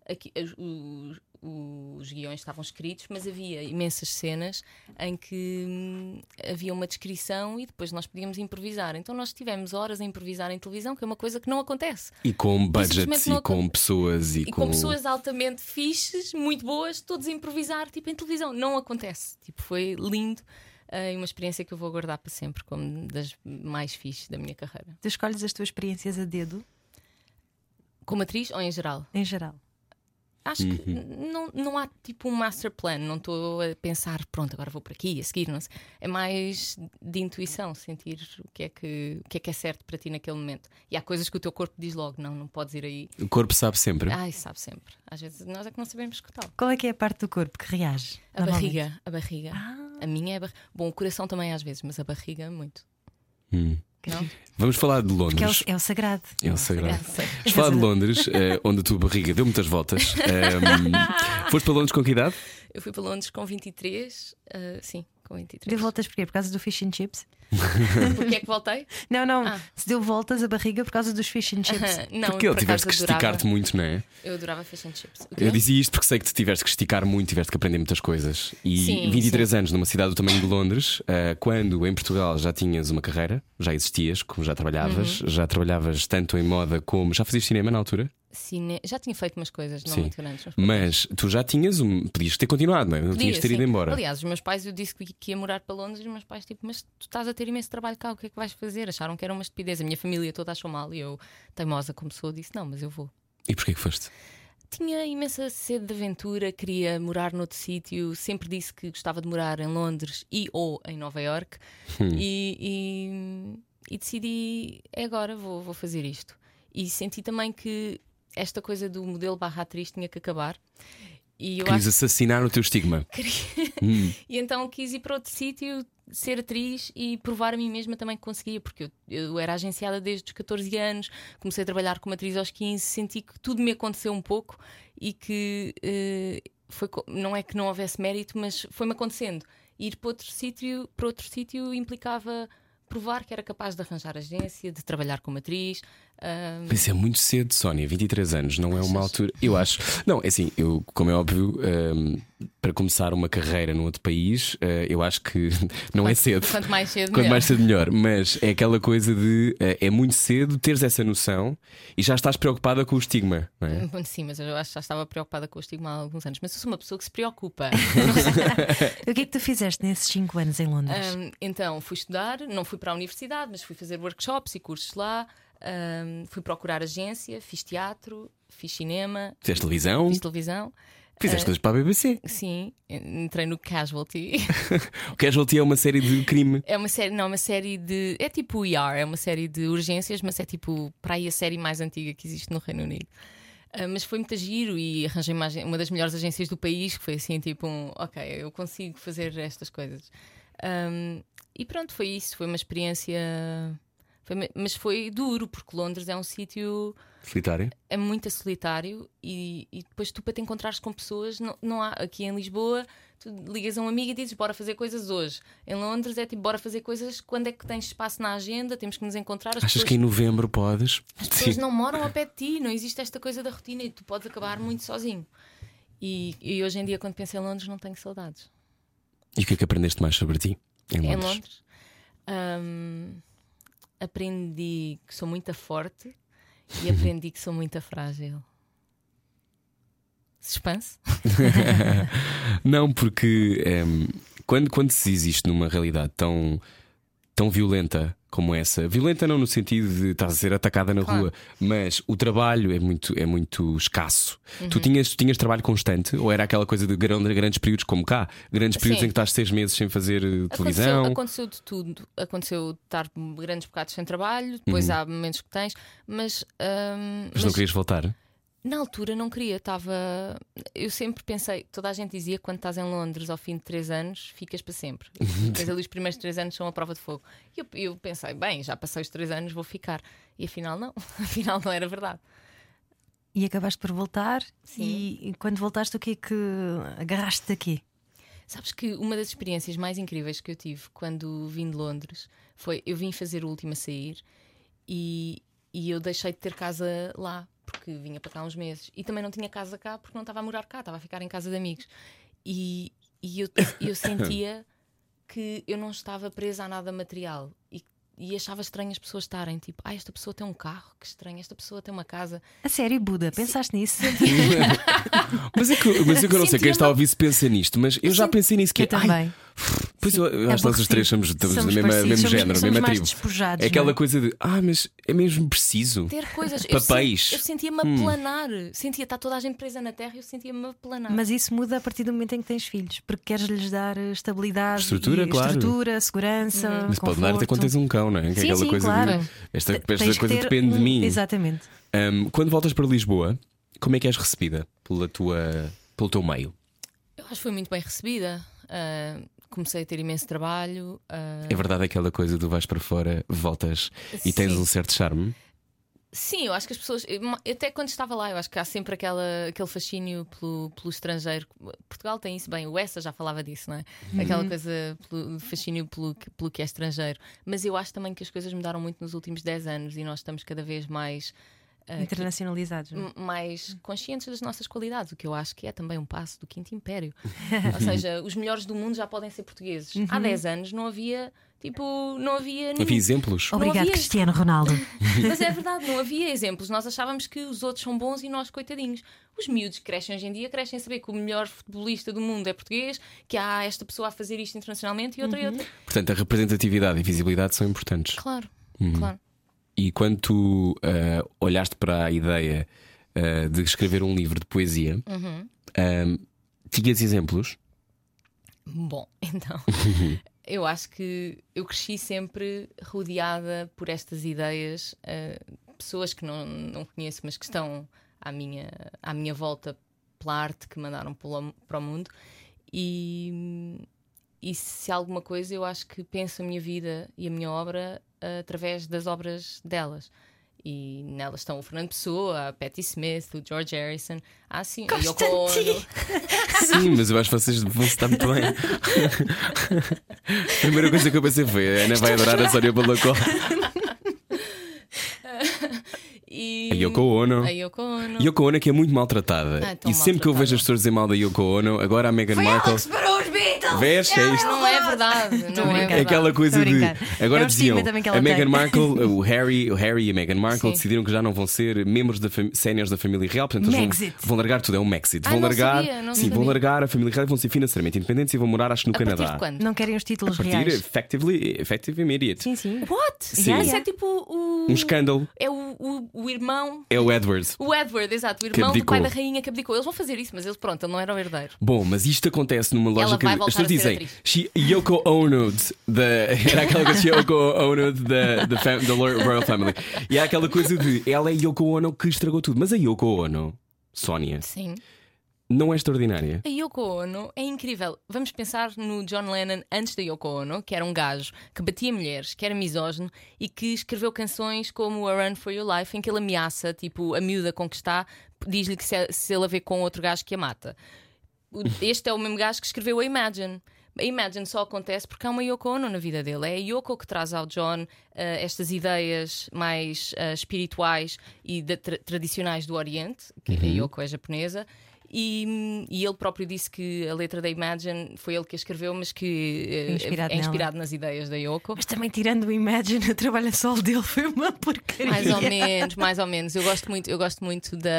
aqui, as- os, os guiões estavam escritos, mas havia imensas cenas em que hum, havia uma descrição e depois nós podíamos improvisar. Então nós tivemos horas a improvisar em televisão, que é uma coisa que não acontece.
E com budgets e
não
com pessoas e,
E com pessoas altamente fixes, muito boas, todos a improvisar, tipo em televisão. Não acontece. Tipo, foi lindo eh, e uma experiência que eu vou guardar para sempre como das mais fixes da minha carreira.
Tu escolhes as tuas experiências a dedo,
Como atriz ou em geral?
em geral.
Acho que n- não, não há tipo um master plan, não estou a pensar, pronto, agora vou por aqui, a seguir, não sei. É mais de intuição, sentir o que, é que, o que é que é certo para ti naquele momento. E há coisas que o teu corpo diz logo, não, não podes ir aí.
O corpo sabe sempre.
Ai, sabe sempre. Às vezes nós é que não sabemos escutá-lo.
Qual é que é a parte do corpo que reage?
A barriga, a barriga. A minha é a barriga. Bom, o coração também às vezes, mas a barriga muito.
Hum.
Não?
Vamos falar de
Que é o,
Londres.
é o sagrado.
É o sagrado. Vamos falar de Londres, eh, onde a tua barriga deu muitas voltas. Foste para Londres com que idade?
Eu fui para Londres com 23, ah, sim, com 23.
Deu voltas porquê? Por causa do fish and chips?
Porquê é que voltei?
Não, não.
Ah.
Se deu voltas a barriga por causa dos fish and chips.
não,
Porque ele
por
tiveste que esticar-te muito, não é?
Eu adorava fish and chips.
Eu dizia isto porque sei que te tiveste que esticar muito, tiveste que aprender muitas coisas. E
Sim,
23 anos numa cidade do tamanho de Londres, eh, quando em Portugal já tinhas uma carreira, já existias, como já trabalhavas,
Uhum.
já trabalhavas tanto em moda como. Já fazias cinema na altura?
Cine... Já tinha feito umas coisas, não
Sim.
muito grandes. Mas,
Mas tu já tinhas um. Podias ter continuado, não é? Não tinhas ter ido
sim.
embora.
Aliás, os meus pais, eu disse que ia morar para Londres e os meus pais, tipo, mas tu estás a ter imenso trabalho cá, o que é que vais fazer? Acharam que era uma estupidez. A minha família toda achou mal e eu, teimosa como sou, disse: não, mas eu vou.
E porquê que foste?
Tinha imensa sede de aventura, queria morar noutro sítio, sempre disse que gostava de morar em Londres e ou em Nova York e, e- e decidi, é agora, vou, vou fazer isto. E senti também que esta coisa do modelo barra atriz tinha que acabar. E eu
Querias
acho
assassinar o teu estigma. Hum.
e então quis ir para outro sítio, ser atriz e provar a mim mesma também que conseguia, porque eu, eu era agenciada desde os 14 anos, comecei a trabalhar como atriz aos 15, senti que tudo me aconteceu um pouco e que eh, foi, não é que não houvesse mérito, mas foi-me acontecendo. Ir para outro sítio, para outro sítio implicava provar que era capaz de arranjar agência, de trabalhar como atriz. Ah,
Mas é muito cedo, Sónia, 23 anos, não é uma altura. Eu acho. Não, é assim, eu, como é óbvio, hum, para começar uma carreira num outro país, eh, eu acho que não é cedo.
Quanto mais cedo,
Quanto
melhor.
mais cedo, melhor. Mas é aquela coisa de. eh, é muito cedo teres essa noção e já estás preocupada com o estigma, não é?
Bom, Sim, mas eu acho que já estava preocupada com o estigma há alguns anos. Mas eu sou uma pessoa que se preocupa.
O que é que tu fizeste nesses 5 anos em Londres?
Um, então fui estudar, não fui para a universidade, mas fui fazer workshops e cursos lá. Ahm, fui procurar agência, fiz teatro, fiz cinema,
Fizeste televisão,
fiz televisão.
fizeste coisas para a BBC.
Sim, entrei no Casualty.
O Casualty é uma série de crime.
É uma série, não, uma série de. É tipo o ER, é uma série de urgências, mas é tipo para aí a série mais antiga que existe no Reino Unido. Ah, mas foi muito giro e arranjei uma, uma das melhores agências do país, que foi assim, tipo, um, ok, eu consigo fazer estas coisas. Ahm, e pronto, foi isso, foi uma experiência. Foi mas foi duro, porque Londres é um sítio
Solitária.
é muito solitário e, e depois tu para te encontrares com pessoas não, não há aqui em Lisboa tu ligas a um amigo e dizes bora fazer coisas hoje. Em Londres é tipo bora fazer coisas quando é que tens espaço na agenda? Temos que nos encontrar. As
Achas
pessoas,
que em novembro podes?
as pessoas não moram ao pé de ti não existe esta coisa da rotina e tu podes acabar muito sozinho. E, e hoje em dia quando penso em Londres não tenho saudades.
E o que é que aprendeste mais sobre ti em Londres?
em Londres? Hum, aprendi que sou muito forte e aprendi que sou muito frágil. Suspense?
Não, porque ehm, quando, quando se existe numa realidade tão, tão violenta como essa, violenta não no sentido de estás a ser atacada na
Claro.
rua, mas o trabalho é muito, é muito escasso. Tu,
Uhum.
tinhas, tu tinhas trabalho constante ou era aquela coisa de gran- grandes períodos como cá? Grandes períodos
Sim.
em que estás seis meses sem fazer eh,
Aconteceu,
televisão?
aconteceu de tudo. Aconteceu estar grandes bocados sem trabalho, depois há momentos que tens, mas, hum,
Mas não querias voltar?
Na altura não queria. Estava. Eu sempre pensei, toda a gente dizia que quando estás em Londres ao fim de três anos, ficas para sempre. Tens ali os primeiros três anos são a prova de fogo. E eu, eu pensei, bem, já passei os três anos, vou ficar. E afinal, não. Afinal, não era verdade.
E acabaste por voltar.
Sim.
E, e quando voltaste, o que é que agarraste daqui?
Sabes que uma das experiências mais incríveis que eu tive quando vim de Londres foi eu vim fazer o último a sair e, e eu deixei de ter casa lá porque vinha para cá uns meses e também não tinha casa cá porque não estava a morar cá, estava a ficar em casa de amigos e, e eu, eu sentia que eu não estava presa a nada material e, e achava estranho as pessoas estarem tipo, ah, esta pessoa tem um carro, que estranho, esta pessoa tem uma casa.
A sério, Buda, pensaste nisso?
Mas é que, mas é que eu não sei quem está a ouvir se pensa nisto, mas eu já pensei nisso que
Eu
é, ai,
também.
Pois eu, eu acho que nós os três somos, estamos
Somos
no mesmo, mesmo
somos-
género,
somos
mesma
mais
tribo.
despojados,
É aquela
não é?
coisa de, ah, mas é mesmo preciso.
Ter coisas. Eu,
Papéis.
sen- eu sentia-me a planar. Sentia, está toda a gente presa na terra e eu sentia-me a planar.
Mas isso muda a partir do momento em que tens filhos, porque queres lhes dar eh, estabilidade,
Estrutura,
e
claro.
estrutura, segurança.
Mas pode dar até quando tens um cão, não é? Que é
Sim,
aquela
sim,
coisa
claro.
de. Esta, esta coisa depende de
um-
mim.
Exatamente.
Um, quando voltas para Lisboa, como é que és recebida pela tua, pelo teu meio?
Eu acho que foi muito bem recebida. Ah, comecei a ter imenso trabalho. ah,
É verdade aquela coisa de vais para fora, voltas e tens
Sim.
um certo charme?
Sim, eu acho que as pessoas, eu- até quando estava lá, eu acho que há sempre aquela, aquele fascínio pelo, pelo estrangeiro. Portugal tem isso bem, o Essa já falava disso, não é? Aquela coisa, pelo fascínio pelo, pelo que é estrangeiro. Mas eu acho também que as coisas mudaram muito nos últimos 10 anos e nós estamos cada vez mais. Ah,
Internacionalizados. não é?
mais conscientes das nossas qualidades, o que eu acho que é também um passo do Quinto Império. Ou seja, os melhores do mundo já podem ser portugueses. Há 10 anos não havia, tipo, não havia nenhum.
Havia exemplos?
Obrigado,
havia-
Cristiano Ronaldo.
Mas é verdade, não havia exemplos. Nós achávamos que os outros são bons e nós, coitadinhos. Os miúdos que crescem hoje em dia crescem a saber que o melhor futebolista do mundo é português, que há esta pessoa a fazer isto internacionalmente e outra e outra.
Portanto, a representatividade e visibilidade são importantes.
Claro,
Uhum.
claro.
E quando tu ah, olhaste para a ideia ah, de escrever um livro de poesia,
Uhum.
ah, tinhas exemplos?
Bom, então. Eu acho que eu cresci sempre rodeada por estas ideias, eh, pessoas que não, não conheço, mas que estão à minha, à minha volta pela arte que mandaram para o mundo. E, e se alguma coisa, eu acho que penso a minha vida e a minha obra através das obras delas. E nelas estão o Fernando Pessoa, a Patti Smith, o George Harrison, ah, sim, a Yoko Ono.
Sim, mas eu acho que vocês vão estar muito bem. a primeira coisa que eu pensei foi: a Ana vai adorar a Sónia Balacó.
E...
A Yoko Ono.
A Yoko Ono.
Yoko Ono que é muito maltratada.
Ah,
e sempre que eu vejo
maltratada.
as pessoas dizer mal da Yoko Ono, agora a Meghan Markle. Vês? É isto.
Não é verdade. Não é.
É aquela coisa de. Agora
É
diziam a Meghan. Markle, o Harry, o Harry e a Meghan Markle
Sim.
decidiram que já não vão ser membros da séniores da família real, portanto eles vão, vão largar tudo, é um Mexit.
Ah,
Vão
não
largar,
sabia, não
sim, vão largar a família real e vão ser financeiramente independentes e vão morar, acho que no
A
Canadá.
de quando?
Não querem os títulos
A partir
reais.
effectively, effective immediate.
Sim, sim.
What?
Sim.
Isso é tipo o.
Um escândalo
É o, o, o irmão.
é o Edwards.
O Edward, exato, o irmão do pai da rainha que abdicou. Eles vão fazer isso, mas eles, pronto, ele não era o herdeiro.
Bom, mas isto acontece numa
Ela
lógica. Pessoas dizem Yoko Ono da. Era aquela coisa Yoko Ono da, da, fam, da Royal Family. E há aquela coisa de ela é Yoko Ono que estragou tudo. Mas a Yoko Ono, Sónia,
Sim.
não é extraordinária.
A Yoko Ono é incrível. Vamos pensar no John Lennon antes da Yoko Ono, que era um gajo que batia mulheres, que era misógino e que escreveu canções como A Run for Your Life, em que ele ameaça, tipo, a miúda com que está, diz-lhe que se, se ele a vê com outro gajo que a mata. Este é o mesmo gajo que escreveu a Imagine. A Imagine só acontece porque há uma Yoko Ono na vida dele. É a Yoko que traz ao John eh, estas ideias mais eh, espirituais e da- tra- tradicionais do Oriente, que a Yoko é japonesa. E, e ele próprio disse que a letra da Imagine foi ele que a escreveu, mas que eh,
Inspirado
é
nela.
inspirado nas ideias da Yoko.
Mas também tirando o Imagine, o trabalho a solo dele foi uma porcaria.
Mais ou menos, mais ou menos. Eu gosto muito, eu gosto muito da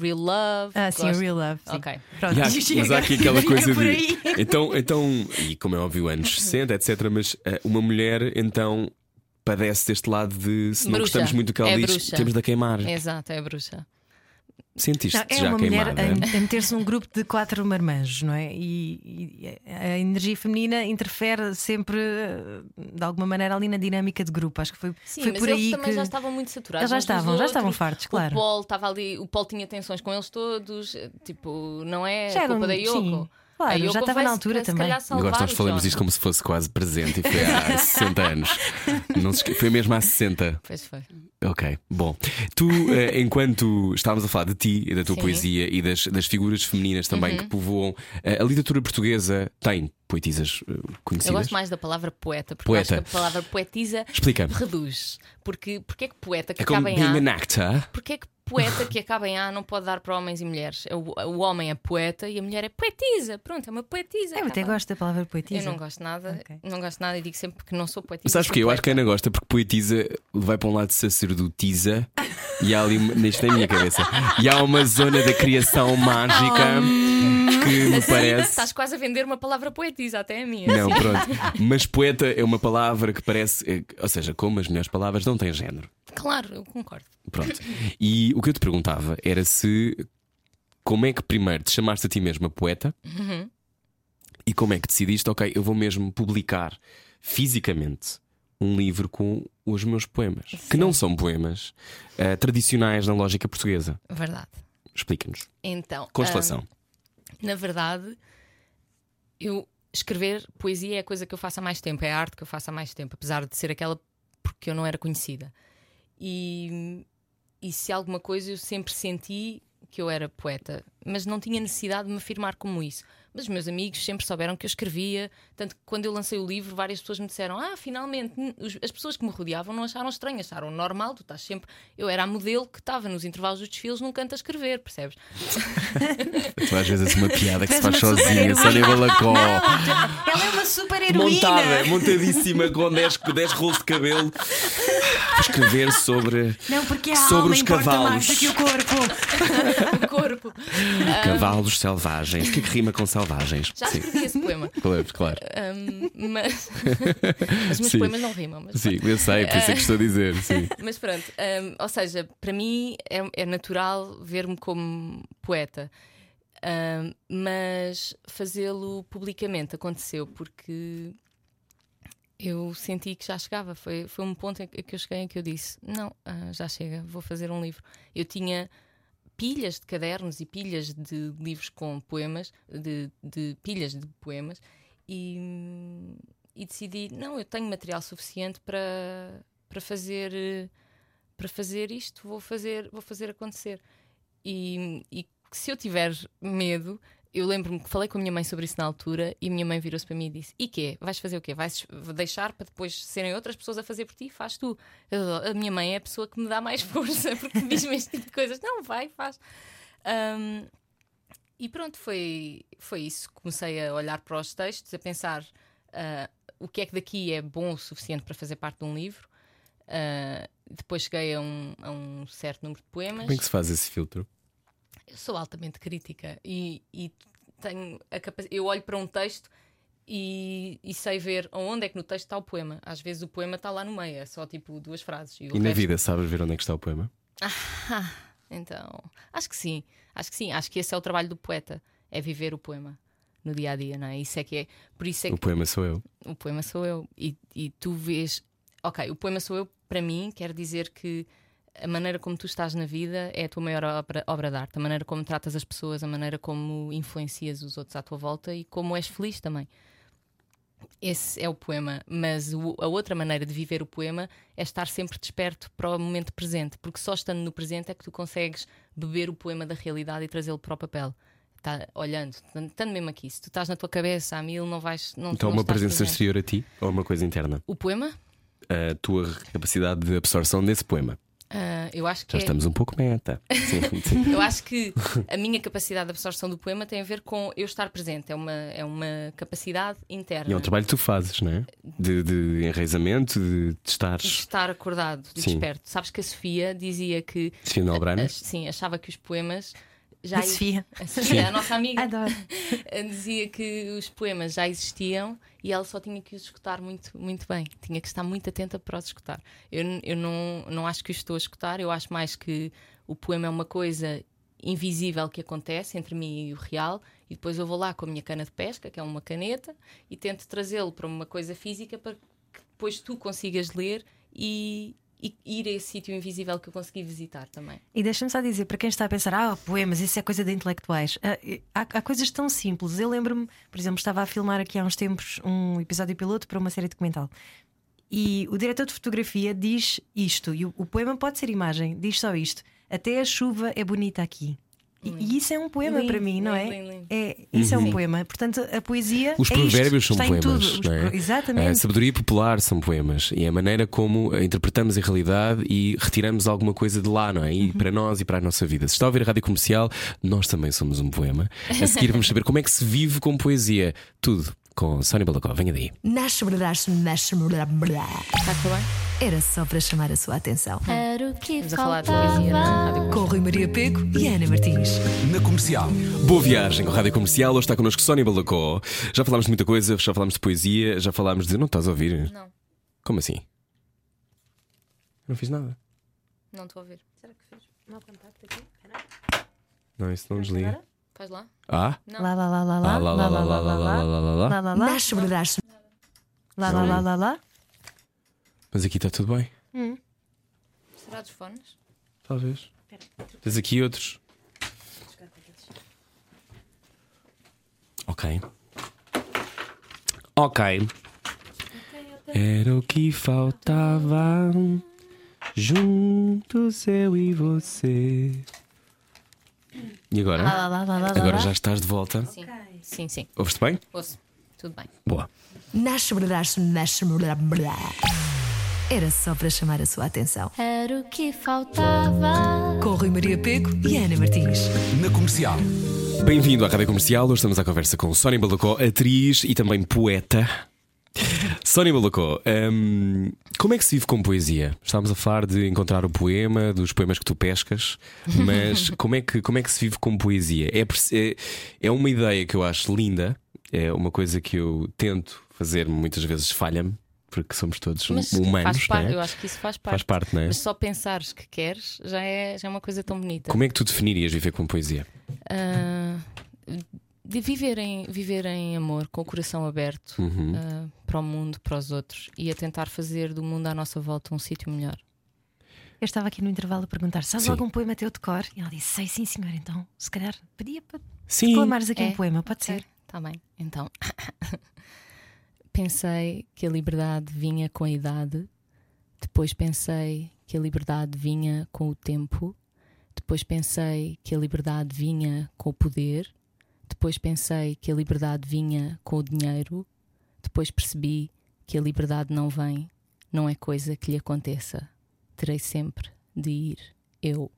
Real Love.
Ah, sim,
gosto...
o Real Love. sim.
Ok.
Pronto,
há- mas há aqui aquela coisa de. Então, então, e como é óbvio, anos 60, etc. Mas eh, uma mulher, então, padece deste lado de se não
Bruxa.
gostamos muito do que ela
É
diz,
bruxa.
temos de a queimar.
Exato, é a bruxa.
Sentiste
Não, é
já
uma mulher
queimada?
a, a meter-se num grupo de quatro marmanjos, não é? E, e a energia feminina interfere sempre, eh, de alguma maneira, ali na dinâmica de grupo. Acho que foi,
Sim,
foi
mas
por
eles
aí
também
que.
já estavam muito saturados.
Eles já estavam, já estavam fartos, claro.
O Paul estava ali, o Paul tinha tensões com eles todos, tipo, não é
Já
culpa da Yoko.
sim, claro,
A Yoko
já estava na altura também.
Eu gosto nós falamos
John.
isto como se fosse quase presente e foi há 60 anos. Não se esque- foi mesmo há 60.
Pois foi.
Ok, bom. Tu, eh, enquanto estávamos a falar de ti e da tua
Sim. Uhum.
poesia e das, das figuras femininas também que povoam, eh, a literatura portuguesa tem poetisas eh,
Eu
conhecidas?
gosto mais da palavra poeta, porque
Poeta.
acho que a palavra poetisa
Explica-me.
reduz. Porque, porque é que poeta que
É como
acaba em A?
an actor.
Porque é que poeta que acaba em A não pode dar para homens e mulheres? O, o homem é poeta e a mulher é poetisa. Pronto, é uma poetisa.
Eu até
Acaba.
gosto da palavra poetisa.
Eu não gosto nada,
Ok.
não gosto nada e digo sempre que não sou poetisa.
Sabes porquê? Eu acho que a. Ana gosta porque poetisa vai para um lado de sacerdotisa e há ali, neste na minha cabeça, e há uma zona da criação mágica que me
Assim,
parece.
Estás quase a vender uma palavra poetisa, até a minha.
Não, pronto. Mas poeta é uma palavra que parece. eh, Ou seja, como as melhores palavras não têm género.
Claro, eu concordo.
Pronto. E o que eu te perguntava era se. Como é que primeiro te chamaste a ti mesma poeta
Uhum.
e como é que decidiste, ok, eu vou mesmo publicar fisicamente um livro com os meus poemas, que não são poemas eh, tradicionais na lógica portuguesa.
Verdade.
Explica-nos.
Então,
Constelação.
ah, na verdade, eu escrever poesia é a coisa que eu faço há mais tempo, é a arte que eu faço há mais tempo, apesar de ser aquela porque eu não era conhecida. E, e se alguma coisa eu sempre senti que eu era poeta, mas não tinha necessidade de me afirmar como isso. Mas os meus amigos sempre souberam que eu escrevia, tanto que quando eu lancei o livro, várias pessoas me disseram: Ah, finalmente, as pessoas que me rodeavam não acharam estranho, acharam normal, tu estás sempre. Eu era a modelo que estava nos intervalos dos desfiles num canto a escrever, percebes?
Tu às vezes és uma piada que se faz sozinha. Sónia Balacó.
Ela é uma super heroína.
Montada, montadíssima com 10, 10 rolos de cabelo. Escrever sobre
Não, porque a
Sobre
alma
os cavalos.
mais do que o corpo.
Corpo.
cavalos selvagens. O que é que rima com selvagens?
Já escrevi esse poema.
claro, claro.
Um, mas os meus
Sim.
poemas não rimam. Mas,
Sim, eu sei, por isso é que estou a dizer. Sim.
mas pronto, um, ou seja, para mim é, é natural ver-me como poeta. Um, mas fazê-lo publicamente aconteceu porque eu senti que já chegava. Foi, foi um ponto em que que eu cheguei em que eu disse: Não, ah, já chega, vou fazer um livro. Eu tinha pilhas de cadernos e pilhas de livros com poemas, de, de pilhas de poemas, e, e decidi: Não, eu tenho material suficiente para, para fazer. Para fazer isto, vou fazer, vou fazer acontecer. E, e se eu tiver medo, eu lembro-me que falei com a minha mãe sobre isso na altura e a minha mãe virou-se para mim e disse: E quê? Vais fazer o quê? Vais deixar para depois serem outras pessoas a fazer por ti? Faz tu. A minha mãe é a pessoa que me dá mais força porque diz-me este tipo de coisas. Não, vai, faz. Ahm, e pronto, foi, foi isso. Comecei a olhar para os textos, a pensar ah, o que é que daqui é bom o suficiente para fazer parte de um livro. Ah, depois cheguei a um, a um certo número de poemas.
Como é que se faz esse filtro?
Eu sou altamente crítica e, e tenho a capac... eu olho para um texto e, e sei ver onde é que no texto está o poema. Às vezes o poema está lá no meio, é só tipo duas frases. E,
E na
resto-
vida, sabes ver onde é que está o poema?
Ah, então, acho que sim, acho que sim, acho que esse é o trabalho do poeta, é viver o poema no dia a dia, não é? Isso é que é, por isso é
O
que
poema sou eu.
o poema sou eu e, e tu vês, ok, o poema sou eu, para mim, quer dizer que a maneira como tu estás na vida é a tua maior obra, obra de arte, a maneira como tratas as pessoas, a maneira como influencias os outros à tua volta e como és feliz também. Esse é o poema, mas o- a outra maneira de viver o poema é estar sempre desperto para o momento presente, porque só estando no presente é que tu consegues beber o poema da realidade e trazê-lo para o papel. Tá olhando, estando mesmo aqui, se tu estás na tua cabeça a mil, não vais. Não,
Então,
não
uma presença
presente.
exterior a ti ou uma coisa interna?
O poema,
A tua capacidade de absorção desse poema.
Ah, eu acho que
Já
é-
estamos um pouco meta.
Eu acho que a minha capacidade de absorção do poema tem a ver com eu estar presente, é uma, é uma capacidade interna.
E é um trabalho que tu fazes, não é? De, de enraizamento, de, de
de
estares.
estar acordado, de
Sim.
desperto. Sabes que a Sofia dizia que
Sofia Albrana?
ach- sim, achava que os poemas já
A Sofia.
a Sofia, a nossa amiga,
Adoro.
dizia que os poemas já existiam e ela só tinha que os escutar muito, muito bem. Tinha que estar muito atenta para os escutar. Eu, eu não, não acho que os estou a escutar, eu acho mais que o poema é uma coisa invisível que acontece entre mim e o real, e depois eu vou lá com a minha cana de pesca, que é uma caneta, e tento trazê-lo para uma coisa física para que depois tu consigas ler e, e ir a esse sítio invisível que eu consegui visitar também.
E deixa-me só dizer, para quem está a pensar, ah, poemas, isso é coisa de intelectuais. Ah, Há, há coisas tão simples. Eu lembro-me, por exemplo, estava a filmar aqui há uns tempos um episódio piloto para uma série documental. E o diretor de fotografia diz isto, e o, o poema pode ser imagem, diz só isto: até a chuva é bonita aqui. E, isso é um poema
Lindo,
para mim, não é?
lindo,
é isso é um poema. Portanto, a poesia.
Os
é isto,
provérbios são
está em
poemas.
tudo. Os
não é?
Exatamente.
A sabedoria popular são poemas e é a maneira como interpretamos a realidade e retiramos alguma coisa de lá, não é?
Uhum.
E para nós e para a nossa vida. Se está a ouvir a rádio comercial, nós também somos um poema. A seguir vamos saber como é que se vive com poesia. Tudo com Sónia Balacó. Venha daí.
Nasce, nasce, nasce.
Está tudo bem?
Era só para chamar a sua atenção.
Era o que
Estamos a falar de poesia na
faltava.
rádio.
Com Rui Maria Peco e Ana Martins.
Na comercial.
Boa viagem com a Rádio Comercial. Hoje está connosco Sónia Balacó. Já falámos de muita coisa, já falámos de poesia, já falámos de. Não estás a ouvir?
Não,
Como assim? Não fiz nada.
não estou a ver.
Não, isso não desliga.
Faz lá.
Ah?
Lá, lá, lá, lá,
Ah,
lá,
lá, lá, lá, lá, lá, lá, lá, lá, lá.
lá, lá, lá,
Nasce, nasce.
lá, lá, lá, lá, lá.
Mas aqui está tudo bem.
Será dos fones?
Talvez. Tens aqui outros. Ok. Ok. Era o que faltava. Juntos eu e você. E agora?
Lá, lá, lá, lá, lá,
Agora
lá.
já estás de volta.
Sim. Sim, sim.
Ouves-te bem?
Ouço. Tudo bem.
Boa.
Nasce, nasce, nasce, blá. Era só para chamar a sua atenção.
Era o que faltava.
Com Rui Maria Peco e Ana Martins.
Na comercial.
Bem-vindo à Rádio Comercial. Hoje estamos à conversa com Sónia Balacó, atriz e também poeta. Sónia Balacó, hum, como é que se vive com poesia? Estávamos a falar de encontrar o poema, dos poemas que tu pescas, mas como é que, como é que se vive com poesia? É, é, é uma ideia que eu acho linda, é uma coisa que eu tento fazer, muitas vezes falha-me, porque somos todos
Mas
humanos,
faz parte,
não
eu
é?
acho que isso faz parte.
Faz parte, não é?
Mas só pensares que queres já é, já é uma coisa tão bonita.
Como é que tu definirias viver com poesia?
Ah, de viver em, viver em amor, com o coração aberto
Uhum.
ah, para o mundo, para os outros e a tentar fazer do mundo à nossa volta um sítio melhor.
Eu estava aqui no intervalo a perguntar: sabes
Sim.
algum poema teu de cor? E ela disse: sei, sim, senhor. Então, se calhar, pedia para declamares aqui
É.
um poema, pode ser.
Está bem. Então, pensei que a liberdade vinha com a idade, depois pensei que a liberdade vinha com o tempo, depois pensei que a liberdade vinha com o poder, depois pensei que a liberdade vinha com o dinheiro, depois percebi que a liberdade não vem, não é coisa que lhe aconteça. Terei sempre de ir eu.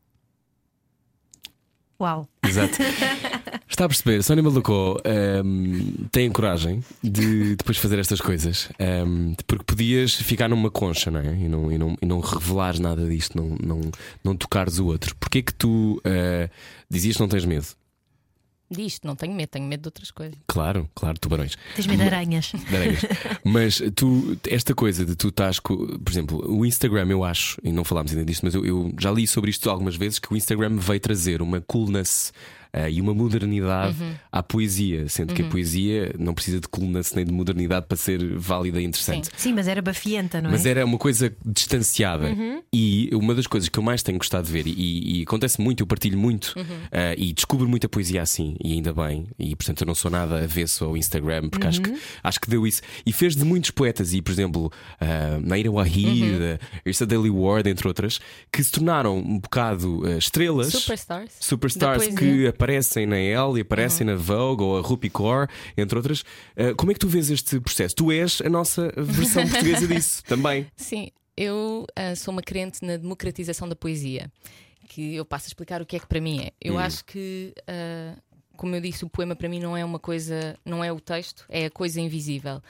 Uau!
Exato. Está a perceber, Sónia Malucó ehm, tem coragem de depois fazer estas coisas ehm, porque podias ficar numa concha não é? e, não, e, não, e não revelares nada disto, não, não, não tocares o outro. Porquê que tu eh, dizias que não tens medo?
Disto, não tenho medo, tenho medo de outras coisas.
Claro, claro, tubarões.
Tens medo de aranhas.
de aranhas. Mas tu, esta coisa de tu estás com, por exemplo, o Instagram, eu acho, e não falámos ainda disto, mas eu, eu já li sobre isto algumas vezes, que o Instagram veio trazer uma coolness uh, e uma modernidade
Uhum.
à poesia, sendo que a poesia não precisa de coolness nem de modernidade para ser válida e interessante.
Sim, mas era bafienta, não é?
Mas era uma coisa distanciada. E uma das coisas que eu mais tenho gostado de ver, e, e acontece muito, eu partilho muito eh, e descubro muita poesia assim, e ainda bem. E portanto eu não sou nada avesso ao Instagram, porque acho, que, acho que deu isso. E fez de muitos poetas, e por exemplo, uh, Naira Wahid, uh, Irsa Daily Ward, entre outras, que se tornaram um bocado uh, estrelas.
Superstars.
Superstars que
poesia.
Aparecem na Elle e aparecem na Vogue ou a Rupi Kaur, entre outras. Uh, como é que tu vês este processo? Tu és a nossa versão portuguesa disso também.
Sim, eu ah, sou uma crente na democratização da poesia, que eu passo a explicar o que é que para mim é. Eu acho que, ah, como eu disse, o poema para mim não é uma coisa, não é o texto, é a coisa invisível.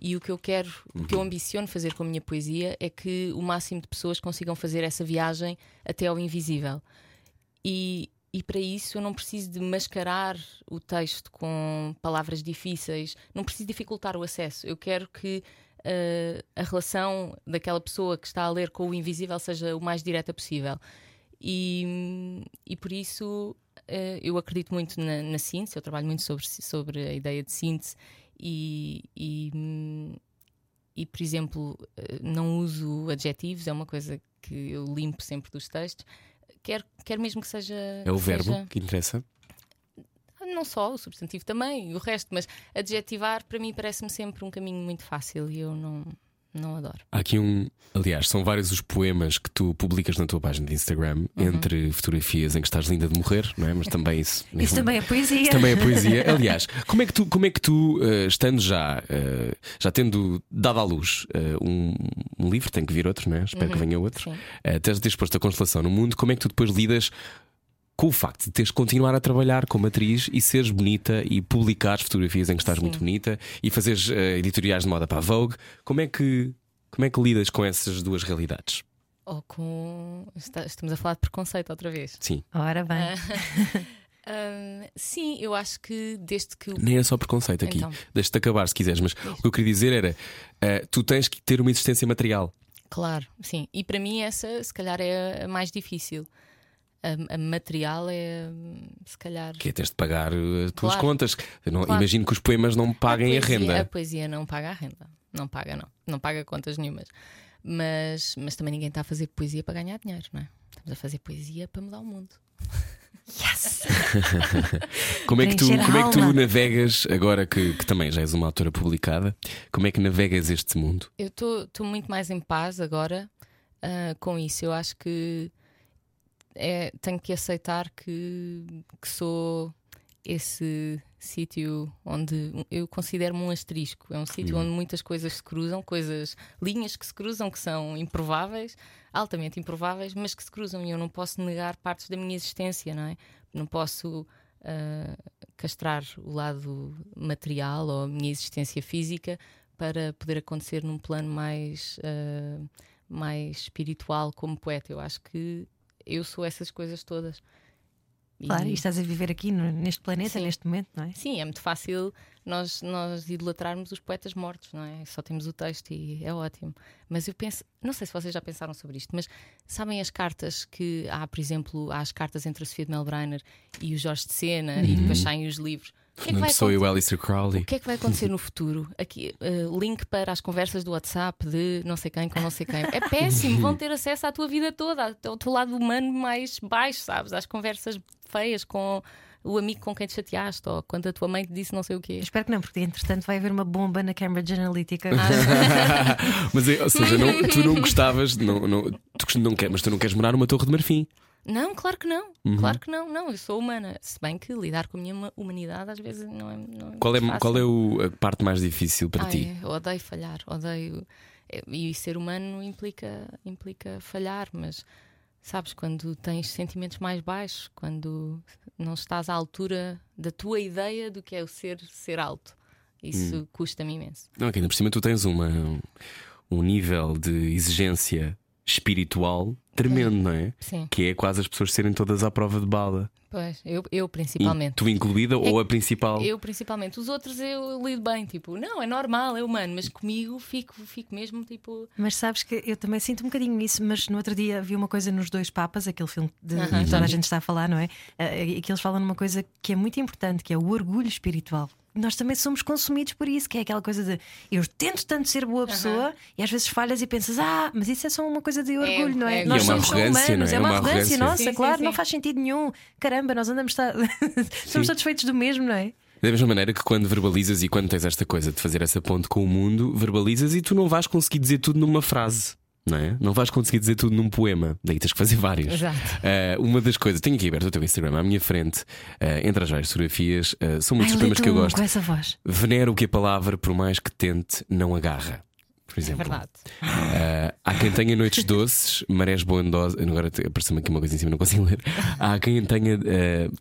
E o que eu quero, o que eu ambiciono fazer com a minha poesia é que o máximo de pessoas consigam fazer essa viagem até ao invisível. E, e para isso eu não preciso de mascarar o texto com palavras difíceis, não preciso dificultar o acesso. Eu quero que eh, a relação daquela pessoa que está a ler com o invisível seja o mais direta possível. E, e por isso eh, eu acredito muito na, na síntese, eu trabalho muito sobre, sobre a ideia de síntese e, e, e, por exemplo, eh, não uso adjetivos, é uma coisa que eu limpo sempre dos textos. Quero, quero mesmo que seja.
É o verbo
seja-
que interessa.
não só, o substantivo também, o resto, mas adjetivar para mim parece-me sempre um caminho muito fácil e eu não, não adoro.
Há aqui um. Aliás, são vários os poemas que tu publicas na tua página de Instagram,
Uhum.
entre fotografias em que estás linda de morrer, não é? Mas também isso.
Isso também é poesia.
Isso também é poesia. Aliás, como é que tu, como é que tu eh, estando já, eh, já tendo dado à luz eh, um, um livro, tem que vir outro, não é? Espero que venha outro. Uh, teres teres posto a constelação no mundo, como é que tu depois lidas com o facto de teres de continuar a trabalhar como atriz e seres bonita e publicares fotografias em que estás
Sim.
muito bonita e fazeres uh, editoriais de moda para a Vogue? Como é que, como é que lidas com essas duas realidades?
Ou com. está- estamos a falar de preconceito outra vez.
Sim,
Ora bem.
Hum, sim, eu acho que desde que o.
nem é só preconceito aqui.
Então.
Deixa-te acabar se quiseres, mas o que eu queria dizer era: uh, tu tens que ter uma existência material.
Claro, sim. E para mim essa, se calhar, é a mais difícil. A, a material é, se calhar.
Que é teres de pagar uh, as tuas
Claro.
contas. Não,
Claro.
Imagino que os poemas não paguem a,
poesia,
renda.
A poesia não paga a renda. Não paga, não. Não paga contas nenhumas. Mas, mas também ninguém está a fazer poesia para ganhar dinheiro, não é? Estamos a fazer poesia para mudar o mundo.
Yes!
Como é que tu,
a
como é que tu navegas, agora que, que também já és uma autora publicada, como é que navegas este mundo?
Eu estou muito mais em paz agora ah, com isso. Eu acho que é, tenho que aceitar que, que sou esse sítio onde eu considero-me um asterisco. É um sítio onde muitas coisas se cruzam, coisas, linhas que se cruzam que são improváveis, altamente improváveis, mas que se cruzam e eu não posso negar partes da minha existência, não é? Não posso ah, castrar o lado material ou a minha existência física para poder acontecer num plano mais, ah, mais espiritual como poeta. Eu acho que eu sou essas coisas todas.
Claro, e estás a viver aqui no- neste planeta,
Sim.
neste momento, não é?
Sim, é muito fácil nós, nós idolatrarmos os poetas mortos, não é? Só temos o texto e é ótimo. Mas eu penso, não sei se vocês já pensaram sobre isto, mas sabem as cartas que há, por exemplo, há as cartas entre a Sofia de Melbrenner e o Jorge de Sena e depois saem os livros. O que é vai
sou eu,
acontecer?
Alistair Crowley.
O que é que vai acontecer no futuro? Aqui, eh, link para as conversas do WhatsApp de não sei quem com não sei quem. É péssimo, vão ter acesso à tua vida toda, ao teu lado humano mais baixo, sabes? Às conversas feias com o amigo com quem te chateaste ou quando a tua mãe te disse não sei o quê.
Eu espero que não, porque entretanto vai haver uma bomba na Cambridge Analytica.
mas, é- ou seja, não- tu não gostavas, não, não, tu não quer, mas tu não queres morar numa torre de marfim.
Não, claro que não.
Uhum.
Claro que não. Não, eu sou humana. Se bem que lidar com a minha huma- humanidade às vezes não é. Não é
Qual é,
fácil.
qual é o- a parte mais difícil para
Ai,
ti?
eu odeio falhar, odeio. é, E ser humano implica, implica falhar, mas Sabes, quando tens sentimentos mais baixos, quando não estás à altura da tua ideia do que é o ser ser alto. Isso
Hum.
custa-me imenso.
Não, aqui ainda por cima tu tens uma, um nível de exigência espiritual tremendo, não é?
Sim,
Que é quase as pessoas serem todas à prova de bala.
pois, eu, eu
E
principalmente.
tu incluída ou a principal?
Eu principalmente. Os outros eu lido bem, tipo, não, é normal, é humano, mas comigo fico, fico mesmo tipo.
Mas sabes que eu também sinto um bocadinho isso, mas no outro dia vi uma coisa nos Dois Papas, aquele filme de
Aham,
que
já
toda a gente está a falar, não é? Eh, E que eles falam numa coisa que é muito importante, que é o orgulho espiritual. Nós também somos consumidos por isso, que é aquela coisa de eu tento tanto ser boa pessoa e às vezes falhas e pensas, ah, mas isso é só uma coisa de orgulho, não é?
é.
Nós
é uma
somos humanos,
não é?
é uma
É uma
arrogância,
arrogância.
nossa,
Sim, sim,
claro, não
sim.
faz sentido nenhum. Caramba, nós andamos, ta- somos satisfeitos do mesmo, não é?
Da mesma maneira que quando verbalizas e quando tens esta coisa de fazer essa ponte com o mundo, verbalizas e tu não vais conseguir dizer tudo numa frase. Não, é? não vais conseguir dizer tudo num poema, daí tens que fazer vários.
Exato.
Eh, uma das coisas, tenho aqui aberto o teu Instagram à minha frente, eh, entre as várias fotografias, eh, são muitos
Ai,
temas que eu gosto.
Com essa voz.
Venero que a palavra, por mais que tente, não agarra. Por
É
exemplo,
verdade.
Eh, há quem tenha noites doces, marés bondosas. Agora apareceu-me aqui uma coisa em cima, não consigo ler. Há quem tenha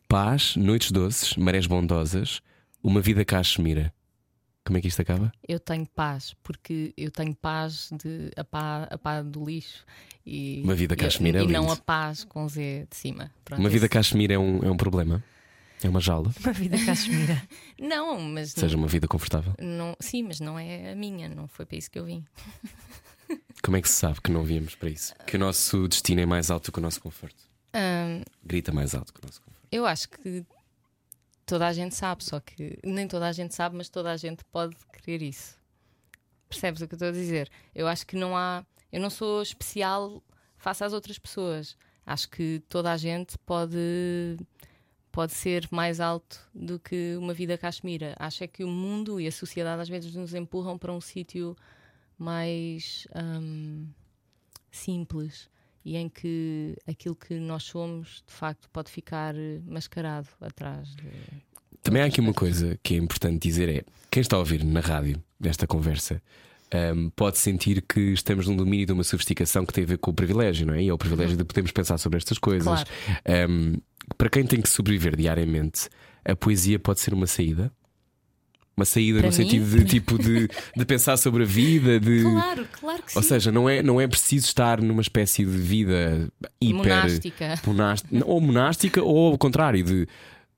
paz, noites doces, marés bondosas, uma vida cachemira. Como é que isto acaba?
Eu tenho paz, porque eu tenho paz de a pá, a pá do lixo e,
Uma vida
e-
cachemira é
e, não a paz com Z de cima. Pronto,
Uma vida
esse-
cachemira é um, é um problema. É uma jaula.
Uma vida cachemira.
Não, mas
Seja uma vida confortável.
não, sim, mas não é a minha, não foi para isso que eu vim.
Como é que se sabe que não viemos para isso? Que o nosso destino é mais alto que o nosso conforto.
Ahm,
Grita mais alto que o nosso conforto.
eu acho que toda a gente sabe, só que nem toda a gente sabe, mas toda a gente pode querer isso. Percebes o que eu estou a dizer? Eu acho que não há. Eu não sou especial face às outras pessoas. Acho que toda a gente pode pode ser mais alto do que uma vida cachemira. Acho é que o mundo e a sociedade às vezes nos empurram para um sítio mais hum, simples e em que aquilo que nós somos de facto pode ficar eh, mascarado atrás de.
Também há aqui uma coisa que é importante dizer: é quem está a ouvir na rádio desta conversa ahm, pode sentir que estamos num domínio de uma sofisticação que tem a ver com o privilégio, não é? E é o privilégio de podermos pensar sobre estas coisas.
Claro.
Ahm, para quem tem que sobreviver diariamente, a poesia pode ser uma saída. Uma saída
Para
no
mim?
sentido de tipo de, de pensar sobre a vida, de.
Claro, claro que
Ou
sim.
seja, não é, não é preciso estar numa espécie de vida hiper.
Monástica.
monás- ou monástica, ou ao contrário, de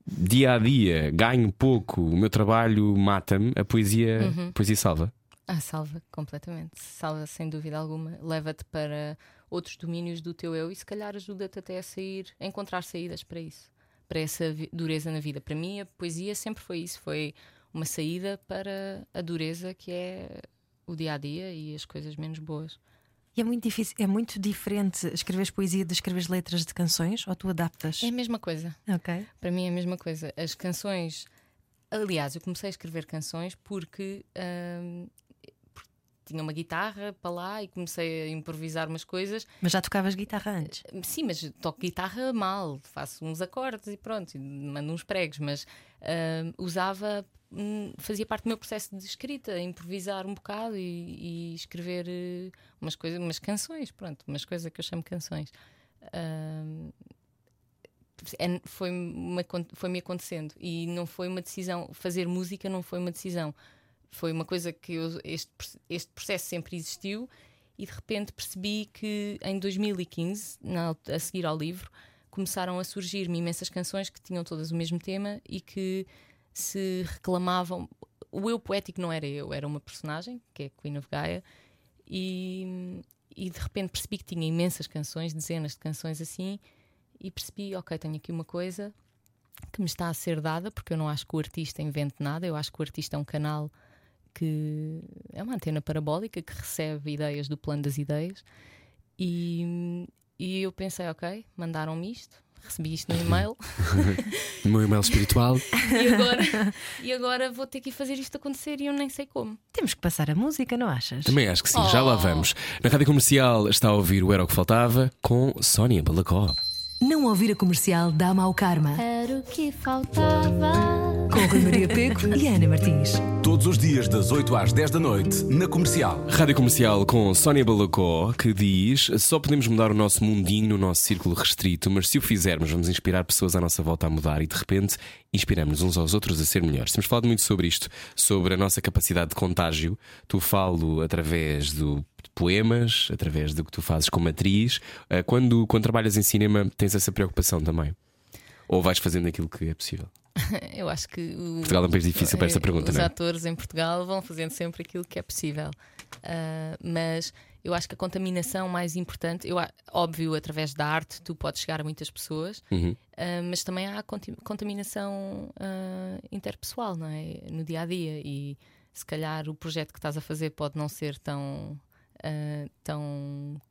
dia a dia, ganho pouco, o meu trabalho mata-me, a poesia,
Uhum.
a poesia salva.
Ah, salva, completamente. Salva sem dúvida alguma. Leva-te para outros domínios do teu eu e se calhar ajuda-te até a sair, a encontrar saídas para isso, para essa vi- dureza na vida. Para mim, a poesia sempre foi isso, foi uma saída para a dureza que é o dia a dia e as coisas menos boas.
E é muito difícil, é muito diferente escreveres poesia de escreveres letras de canções ou tu adaptas?
É a mesma coisa.
Ok.
Para mim é a mesma coisa. As canções. Aliás, eu comecei a escrever canções porque, hum, tinha uma guitarra para lá e comecei a improvisar umas coisas.
Mas já tocavas guitarra antes.
Sim, mas toco guitarra mal, faço uns acordes e pronto, e mando uns pregos, mas hum, usava, hum, fazia parte do meu processo de escrita, improvisar um bocado e, e escrever eh, umas coisas, umas canções, pronto, umas coisas que eu chamo canções. Hum, é- foi foi-me acontecendo e não foi uma decisão. Fazer música não foi uma decisão. Foi uma coisa que eu- este, este processo sempre existiu e de repente percebi que em 2015, na a seguir ao livro, começaram a surgir-me imensas canções que tinham todas o mesmo tema e que se reclamavam. O eu poético não era eu, era uma personagem, que é Queen of Gaia, e, e de repente percebi que tinha imensas canções, dezenas de canções assim, e percebi, ok, tenho aqui uma coisa que me está a ser dada, porque eu não acho que o artista invente nada, eu acho que o artista é um canal que é uma antena parabólica que recebe ideias do plano das ideias. E, e eu pensei, ok, mandaram-me isto, recebi isto no e-mail
No meu e-mail espiritual.
e, agora, e agora vou ter que ir fazer isto acontecer e eu nem sei como.
Temos que passar a música, não achas?
Também acho que sim, já lá
Oh.
vamos. Na rádio comercial está a ouvir o Era o que Faltava com Sónia Balacó.
Não ouvir a comercial dá mau karma.
Era o que faltava.
Com Rui Maria Pego e Ana Martins.
Todos os dias, das 8 às 10 da noite, na comercial.
Rádio Comercial com Sónia Balacó que diz: só podemos mudar o nosso mundinho no nosso círculo restrito, mas se o fizermos, vamos inspirar pessoas à nossa volta a mudar e de repente inspiramos uns aos outros a ser melhores. Temos falado muito sobre isto, sobre a nossa capacidade de contágio. Tu falo através do de poemas, através do que tu fazes como atriz. Eh, Quando, quando trabalhas em cinema, tens essa preocupação também? Ou vais fazendo aquilo que é possível?
Eu acho que o,
Portugal é um país difícil para esta pergunta,
os
não é?
atores em Portugal vão fazendo sempre aquilo que é possível. Ah, mas eu acho que a contaminação mais importante, eu, óbvio, através da arte, tu podes chegar a muitas pessoas,
Uhum.
ah, mas também há contaminação ah, interpessoal, não é? No dia a dia. E se calhar o projeto que estás a fazer pode não ser tão, ah, tão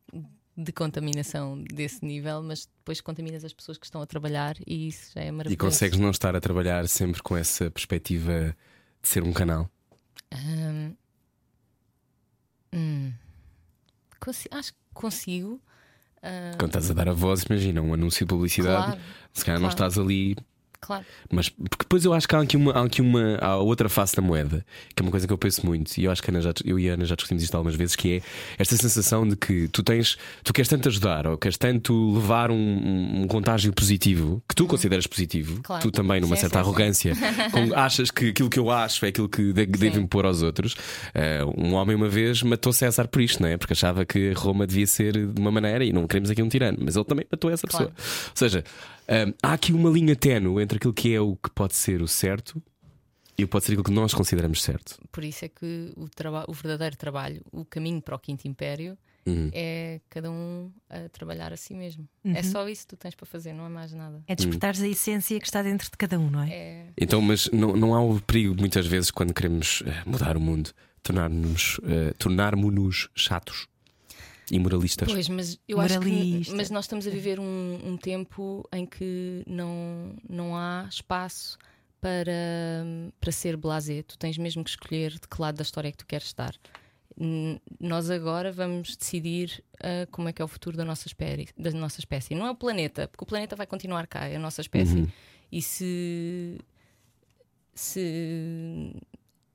de contaminação desse nível, mas depois contaminas as pessoas que estão a trabalhar e isso já é maravilhoso.
E consegues não estar a trabalhar sempre com essa perspectiva de ser um canal?
Hum, hum, consi- acho que consigo. Ah,
Quando estás a dar a voz, imagina, um anúncio de publicidade,
Claro,
se calhar não
claro.
estás ali.
Claro.
Mas porque depois eu acho que há aqui uma, há aqui uma há outra face da moeda, que é uma coisa que eu penso muito, e eu acho que Ana já, eu e a Ana já discutimos isto algumas vezes, que é esta sensação de que tu tens, tu queres tanto ajudar, ou queres tanto levar um, um- contágio positivo, que tu consideras positivo.
Claro.
tu também, numa
Sim,
certa
sim,
arrogância, com- achas que aquilo que eu acho é aquilo que de, devo impor aos outros. Eh, um homem uma vez matou César por isto, não é? Porque achava que Roma devia ser de uma maneira e não queremos aqui um tirano, mas ele também matou essa
Claro.
pessoa. Ou seja, hum, há aqui uma linha ténue entre aquilo que é o que pode ser o certo e o que pode ser aquilo que nós consideramos certo.
Por isso é que o, traba- o verdadeiro trabalho, o caminho para o Quinto Império,
Uhum.
é cada um a trabalhar a si mesmo.
Uhum.
É só isso que tu tens para fazer, não é mais nada.
É despertares a essência que está dentro de cada um, não é?
É,
Então, mas não, não há o perigo, muitas vezes, quando queremos eh, mudar o mundo, tornar-nos eh, tornarmos-nos chatos e moralistas.
Pois, mas eu acho que
Moralista.
mas nós estamos a viver um, um tempo em que não, não há espaço para, para ser blasé. Tu tens mesmo que escolher de que lado da história é que tu queres estar. N- Nós agora vamos decidir ah, como é que é o futuro da nossa, espécie, da nossa espécie. Não é o planeta, porque o planeta vai continuar cá, é a nossa espécie. E se, se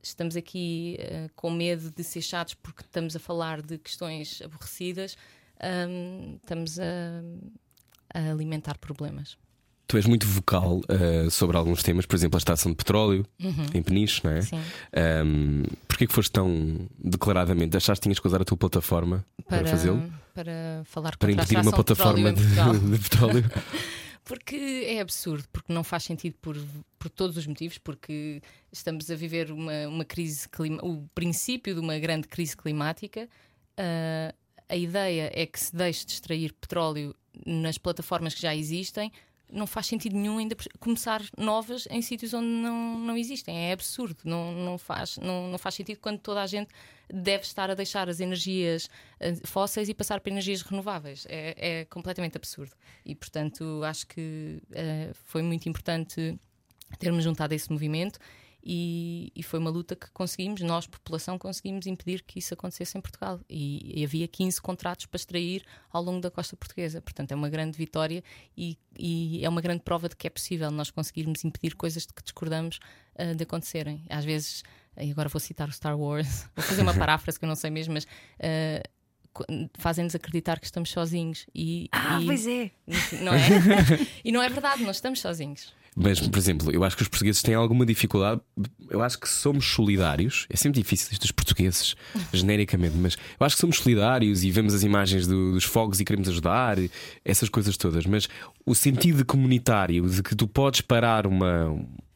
estamos aqui eh, com medo de ser chatos porque estamos a falar de questões aborrecidas, hum, estamos a, a alimentar problemas.
Tu és muito vocal eh, sobre alguns temas, por exemplo, a extração de petróleo em Peniche, não é?
Uhum. Sim.
Um, Porquê que foste tão declaradamente? Achaste que tinhas que usar a tua plataforma para, fazê-lo?
Para falar
Para impedir uma
extração de
plataforma
petróleo
de, de petróleo?
Porque é absurdo, porque não faz sentido por, por todos os motivos, porque estamos a viver uma, uma crise o princípio de uma grande crise climática. Ah, a ideia é que se deixe de extrair petróleo nas plataformas que já existem. Não faz sentido nenhum ainda começar novas em sítios onde não, não existem. É absurdo. Não, não, faz, não, não faz sentido quando toda a gente deve estar a deixar as energias eh, fósseis e passar para energias renováveis. É, é completamente absurdo. E, portanto, acho que eh, foi muito importante termos juntado esse movimento e, e foi uma luta que conseguimos, nós, população, conseguimos impedir que isso acontecesse em Portugal. E, e havia 15 contratos para extrair ao longo da costa portuguesa. Portanto, é uma grande vitória e, e é uma grande prova de que é possível nós conseguirmos impedir coisas de que discordamos ah, de acontecerem. Às vezes, e agora vou citar o Star Wars, vou fazer uma paráfrase que eu não sei mesmo, mas. co- Fazem-nos acreditar que estamos sozinhos e,
Ah,
e-
pois é.
não é? e não é verdade, nós estamos sozinhos.
Mas, por exemplo, eu acho que os portugueses têm alguma dificuldade. Eu acho que somos solidários. É sempre difícil isto dos portugueses, genericamente, mas eu acho que somos solidários e vemos as imagens do- dos fogos e queremos ajudar, essas coisas todas. Mas o sentido comunitário de que tu podes parar uma,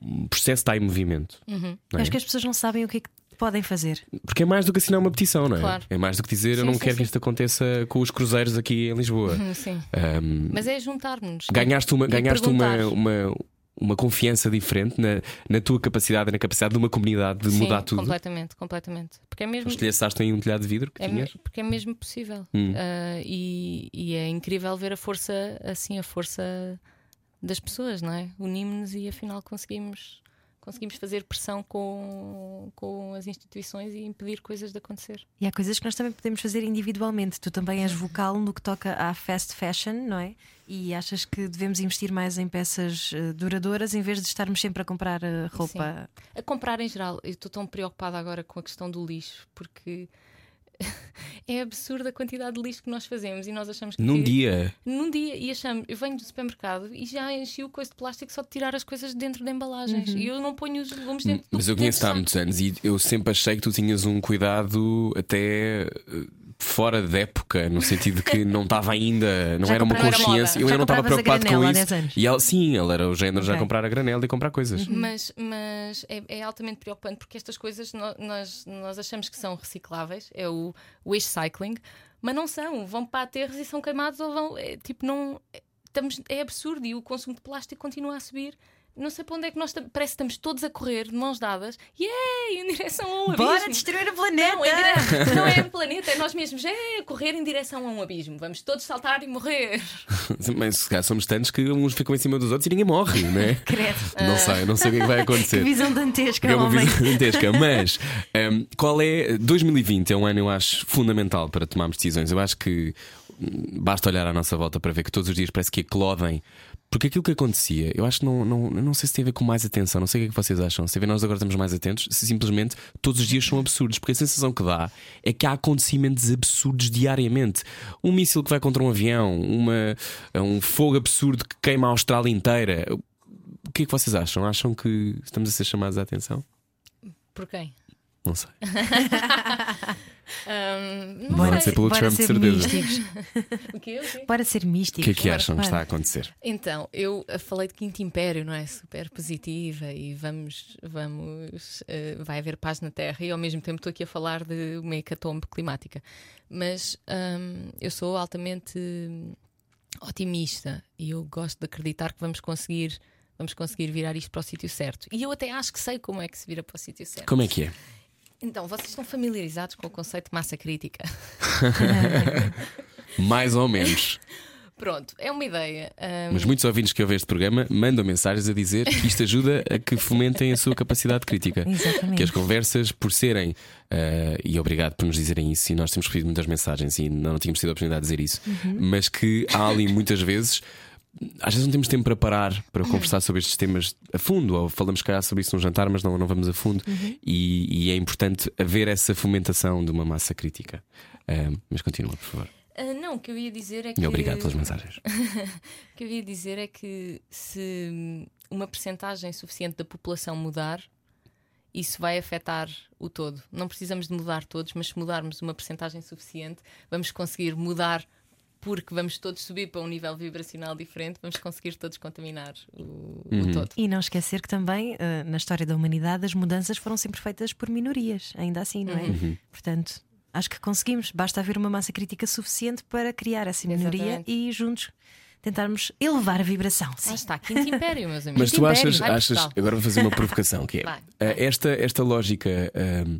um processo está em movimento.
Uhum.
é?
Acho que as pessoas não sabem o que é que podem fazer.
Porque é mais do que assinar uma petição, não é?
Claro.
É mais do que dizer eu
Sim,
não
sim,
quero que
sim.
isto aconteça com os cruzeiros aqui em Lisboa.
Sim.
Ahm,
Mas é juntar-nos.
ganhaste uma, ganhaste uma, uma, uma confiança diferente na, na tua capacidade e na capacidade de uma comunidade de
Sim,
mudar tudo.
Completamente, completamente. Porque é mesmo.
Estilhaçaste em um telhado de vidro que
É,
tinhas?
porque é mesmo possível.
Hum.
Ah, e, e é incrível ver a força, assim, a força das pessoas, não é? Unimos-nos e afinal conseguimos conseguimos fazer pressão com, com as instituições e impedir coisas de acontecer.
E há coisas que nós também podemos fazer individualmente. Tu também és vocal no que toca à fast fashion, não é? E achas que devemos investir mais em peças eh, duradouras em vez de estarmos sempre a comprar eh, roupa?
A comprar em geral, eu estou tão preocupada agora com a questão do lixo, porque é absurda a quantidade de lixo que nós fazemos e nós achamos que.
Num dia.
Num dia, e achamos, eu venho do supermercado e já enchi o coice de plástico só de tirar as coisas de dentro de embalagens. E eu não ponho os legumes dentro
Mas eu conheço-te há muitos anos e eu sempre achei que tu tinhas um cuidado até. Fora de época, no sentido de que não estava ainda, não
Já
era uma consciência,
Já
eu ainda não estava preocupado com isso.
10 anos.
E ele, sim, ele era o género já
Ok.
comprar a granela e comprar coisas.
Mas, mas é, é altamente preocupante porque estas coisas nós, nós achamos que são recicláveis, é o waste cycling, mas não são. Vão para aterros e são queimados ou vão. É, tipo, não. é- Estamos, é absurdo e o consumo de plástico continua a subir. Não sei para onde é que nós tam- parece que estamos todos a correr de mãos dadas, yay, em direção a um abismo.
Bora destruir o planeta!
Não, dire- não é o planeta, é nós mesmos, é correr em direção a um abismo. Vamos todos saltar e morrer.
Mas se calhar somos tantos que uns ficam em cima dos outros e ninguém morre, não é?
Credo.
Não sei, não sei o que é que vai
Que
acontecer.
visão dantesca,
É uma
homem.
visão gigantesca. Mas hum, qual é. 2020 é um ano, eu acho, fundamental para tomarmos decisões. Eu acho que hum, basta olhar à nossa volta para ver que todos os dias parece que eclodem. Porque aquilo que acontecia, eu acho que não, não, não sei se tem a ver com mais atenção, não sei o que é que vocês acham. Se a ver nós agora estamos mais atentos, se simplesmente todos os dias são absurdos, porque a sensação que dá é que há acontecimentos absurdos diariamente. Um míssil que vai contra um avião, uma, um fogo absurdo que queima a Austrália inteira. O que é que vocês acham? Acham que estamos a ser chamados a atenção?
Por quem?
Não sei.
Ahm, não
Bora
sei.
ser pelo
bora
Trump, de
ser
certeza.
místicos.
O quê? O quê?
Bora ser
O
místicos.
que é que
Bora,
acham que está a acontecer?
Então, eu eh, falei de Quinto Império, não é? Super positiva e vamos, vamos, eh, vai haver paz na Terra e ao mesmo tempo estou aqui a falar de uma hecatombe climática. Mas hum, eu sou altamente otimista e eu gosto de acreditar que vamos conseguir, vamos conseguir virar isto para o sítio certo. E eu até acho que sei como é que se vira para o sítio certo.
Como é que é?
Então, vocês estão familiarizados com o conceito de massa crítica?
Mais ou menos.
Pronto, é uma ideia. hum,
Mas muitos ouvintes que ouvem este programa mandam mensagens a dizer que isto ajuda a que fomentem a sua capacidade crítica.
Exatamente.
Que as conversas, por serem, eh, e obrigado por nos dizerem isso, e nós temos recebido muitas mensagens e não tínhamos tido a oportunidade de dizer isso, mas que há ali muitas vezes. Às vezes não temos tempo para parar para conversar sobre estes temas a fundo, ou falamos cá sobre isso num jantar, mas não, não vamos a fundo. E, e é importante haver essa fomentação de uma massa crítica. Eh, mas continua, por favor.
ah, não, o que eu ia dizer é que.
E obrigado pelas mensagens.
O que eu ia dizer é que se uma percentagem suficiente da população mudar, isso vai afetar o todo. Não precisamos de mudar todos, mas se mudarmos uma percentagem suficiente, vamos conseguir mudar porque vamos todos subir para um nível vibracional diferente, vamos conseguir todos contaminar o, o todo.
E não esquecer que também, eh, na história da humanidade, as mudanças foram sempre feitas por minorias, ainda assim, não é?
Uhum.
Portanto, acho que conseguimos. Basta haver uma massa crítica suficiente para criar essa minoria
Exatamente.
e juntos tentarmos elevar a vibração. Sim.
está, Quinto Império, meus amigos.
Mas tu
Império.
achas, agora vou fazer uma provocação que é
Vai.
eh, esta, esta lógica ehm,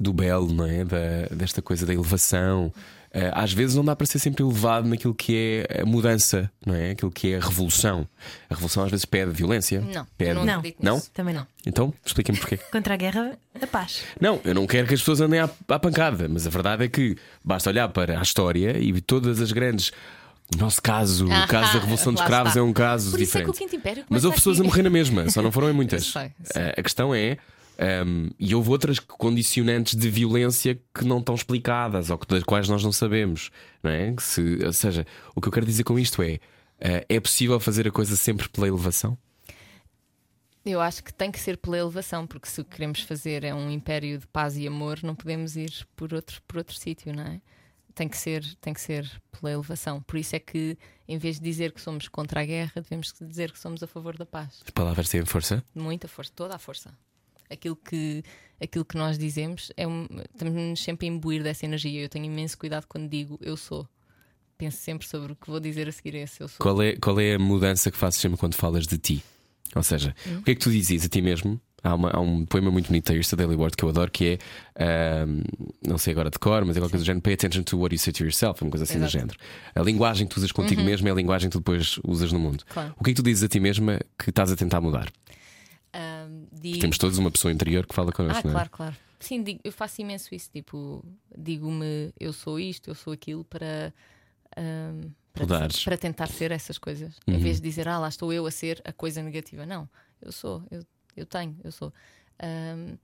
do belo, não é? Da, desta coisa da elevação. Eh, às vezes não dá para ser sempre elevado naquilo que é a mudança, não é? Aquilo que é a revolução. A revolução às vezes pede violência.
Não,
pede.
não
Não.
Não?
Também não.
Então, expliquem-me porquê.
Contra a guerra, a paz.
Não, eu não quero que as pessoas andem à, à pancada, mas a verdade é que basta olhar para a história e todas as grandes. No nosso caso, o caso da Revolução dos Cravos
está.
é um caso
Por isso é que
diferente.
o Quinto Império
Mas houve pessoas a morrer na mesma, só não foram em muitas.
Sei, sei.
Eh, A questão é. Ehm, e houve outras condicionantes de violência que não estão explicadas ou que- das quais nós não sabemos. Não é? Se, ou seja, o que eu quero dizer com isto é: eh, é possível fazer a coisa sempre pela elevação?
Eu acho que tem que ser pela elevação, porque se o que queremos fazer é um império de paz e amor, não podemos ir por outro, por outro sítio, não é? Tem que, ser, tem que ser pela elevação. Por isso é que, em vez de dizer que somos contra a guerra, devemos dizer que somos a favor da paz.
As palavras têm força?
Muita força, toda a força. Aquilo que, aquilo que nós dizemos é um, estamos sempre a imbuir dessa energia. Eu tenho imenso cuidado quando digo eu sou. Penso sempre sobre o que vou dizer a seguir a esse eu sou.
Qual é, qual é a mudança que fazes sempre quando falas de ti? Ou seja, o que é que tu dizes a ti mesmo? Há, uma- há um poema muito bonito da Irsta Daily Word que eu adoro que é não sei agora de cor, mas é qualquer coisa do género Pay attention to what you say to yourself, uma coisa assim do
Exato.
género. A linguagem que tu usas contigo mesmo é a linguagem que tu depois usas no mundo.
Claro.
O que é que tu dizes a ti mesma que estás a tentar mudar?
Digo...
Temos todos uma pessoa interior que fala
Ah,
connosco, não é?
claro, claro. Sim, digo- eu faço imenso isso. Tipo, digo-me eu sou isto, eu sou aquilo para. ahm, para, para tentar ser essas coisas.
Uhum.
Em vez de dizer, ah, lá estou eu a ser a coisa negativa. Não, eu sou, eu, eu tenho, eu sou. Ahm,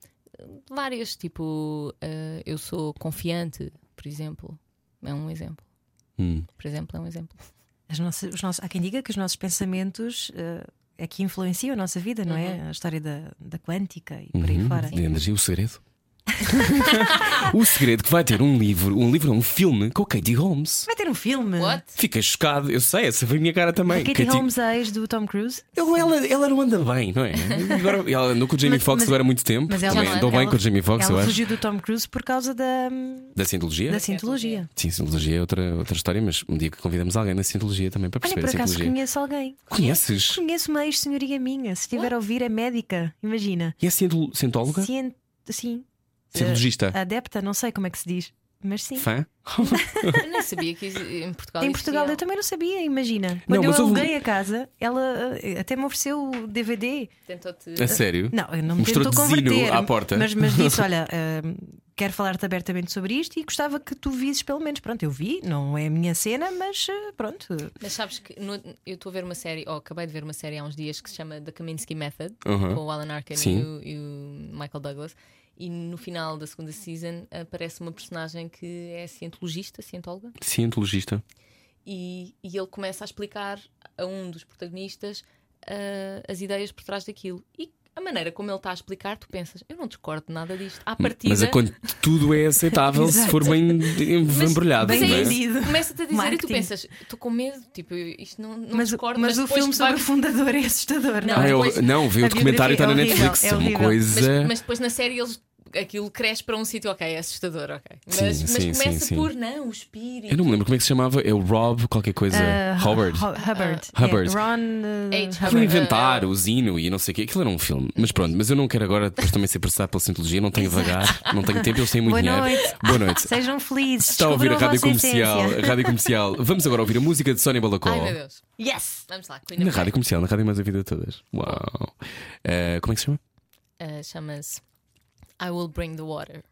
várias, tipo, ah, eu sou confiante, por exemplo. É um exemplo.
Hum.
Por exemplo, é um exemplo.
As nossas- os nossos- há quem diga que os nossos pensamentos eh, é que influenciam a nossa vida, não é? A história da, da quântica e por aí
Uhum.
fora.
De energia, o segredo. o segredo que vai ter um livro, um livro, um filme com a Katie Holmes.
Vai ter um filme.
What?
Fiquei chocado, eu sei, essa foi a minha cara também.
A Katie Holmes, a ex do Tom Cruise.
Ele, ela, ela não anda bem, não é? Agora, ela andou com o Jamie Foxx agora há muito tempo.
Mas ela,
andou bem
ela-
com o Jamie Foxx, eu
Ela
acho.
fugiu do Tom Cruise por causa da,
Da Cientologia?
da Scientologia.
Sim, Cientologia é outra, outra história, mas um dia que convidamos alguém da Cientologia também para
Olha,
perceber
por
a
acaso
Cientologia.
conheço alguém.
Conheces?
Conheço uma ex-senhoria minha. Se estiver a ouvir, é médica. Imagina.
E é cientóloga?
Cien... Sim.
Cientologista?
Adepta, não sei como é que se diz. Mas sim.
Fã?
Eu nem sabia que em Portugal
Em Portugal eu
existia.
também não sabia, imagina.
Não,
Quando
mas
eu
houve-
aluguei a casa, ela eh, até me ofereceu o DVD.
Tentou-te.
A sério?
Não, eu não me
Mostrou
tentou converter.
à porta.
Mas, mas disse: olha, eh, quero falar-te abertamente sobre isto e gostava que tu visses pelo menos. Pronto, eu vi, não é a minha cena, mas eh, pronto.
Mas sabes que no- eu estou a ver uma série, ou acabei de ver uma série há uns dias que se chama The Kaminsky Method,
Uhum.
com o Alan Arkin e o, e o Michael Douglas. E no final da segunda season aparece uma personagem que é cientologista, cientóloga,
Cientologista.
e, e ele começa a explicar a um dos protagonistas ah, as ideias por trás daquilo. E a maneira como ele está a explicar, tu pensas, eu não discordo de nada disto. À partida.
Mas é quando tudo é aceitável se for bem embrulhado,
bem
é?
vendido.
Começa-te a dizer e tu
Marketing.
pensas, estou com medo, tipo, isto não, não
Mas,
discordo.
mas o
depois
filme
vai-
sobre o fundador é assustador, não,
Não,
Ah,
é?
eu-
depois-
não, vi o
a
documentário está na
é
Netflix.
horrível,
É
é
uma coisa.
Mas, mas depois na série eles aquilo cresce para um sítio, ok, é assustador, ok. Mas,
Sim,
mas
sim,
começa
sim, sim.
por não, o espírito.
Eu não me lembro como é que se chamava. É o Rob, qualquer coisa.
Ah,
Howard.
Hu- Hubbard.
Hubbard.
É, Ron uh,
H. Hubbard.
inventar
Ah,
o Zino e não sei o quê. Aquilo era um filme. Mas pronto, mas eu não quero agora depois também ser processado pela Cientologia. Não tenho vagar, não tenho tempo, eles têm muito
Boa
dinheiro.
noite.
Boa noite.
Sejam felizes.
Está a ouvir a rádio comercial, a rádio comercial. Vamos agora ouvir a música de Sónia Balacó.
Ai meu Deus.
Yes!
Vamos lá, Queen
Na rádio comercial, na rádio mais a vida de todas. Uau. Eh, como é que se chama?
Ah, Chama-se I Will Bring the Water.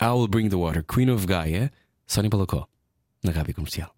I Will Bring the Water, Queen of Gaia, Sónia Balacó, na rádio comercial.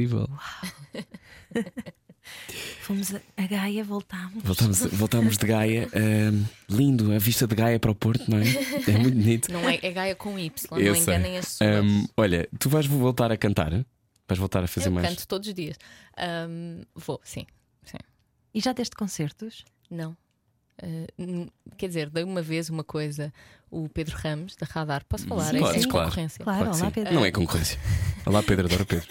Incrível.
Fomos a, Gaia, voltámos.
Voltamos, voltamos de Gaia. Lindo, a vista de Gaia para o Porto, não é? É muito bonito.
Não é, é Gaia com Y,
Eu
não
sei.
enganem as pessoas.
Ahm, olha, tu vais voltar a cantar? Vais voltar a fazer
eu
mais?
canto todos os dias. Ahm, vou, sim, sim.
E já deste concertos?
Não. N- quer dizer, dei uma vez uma coisa, o Pedro Ramos, da Radar. Posso falar?
Sim,
é
podes,
sem
claro.
concorrência.
Claro,
Claro
olá. Pedro.
Não é concorrência. Olá, Pedro, adoro Pedro.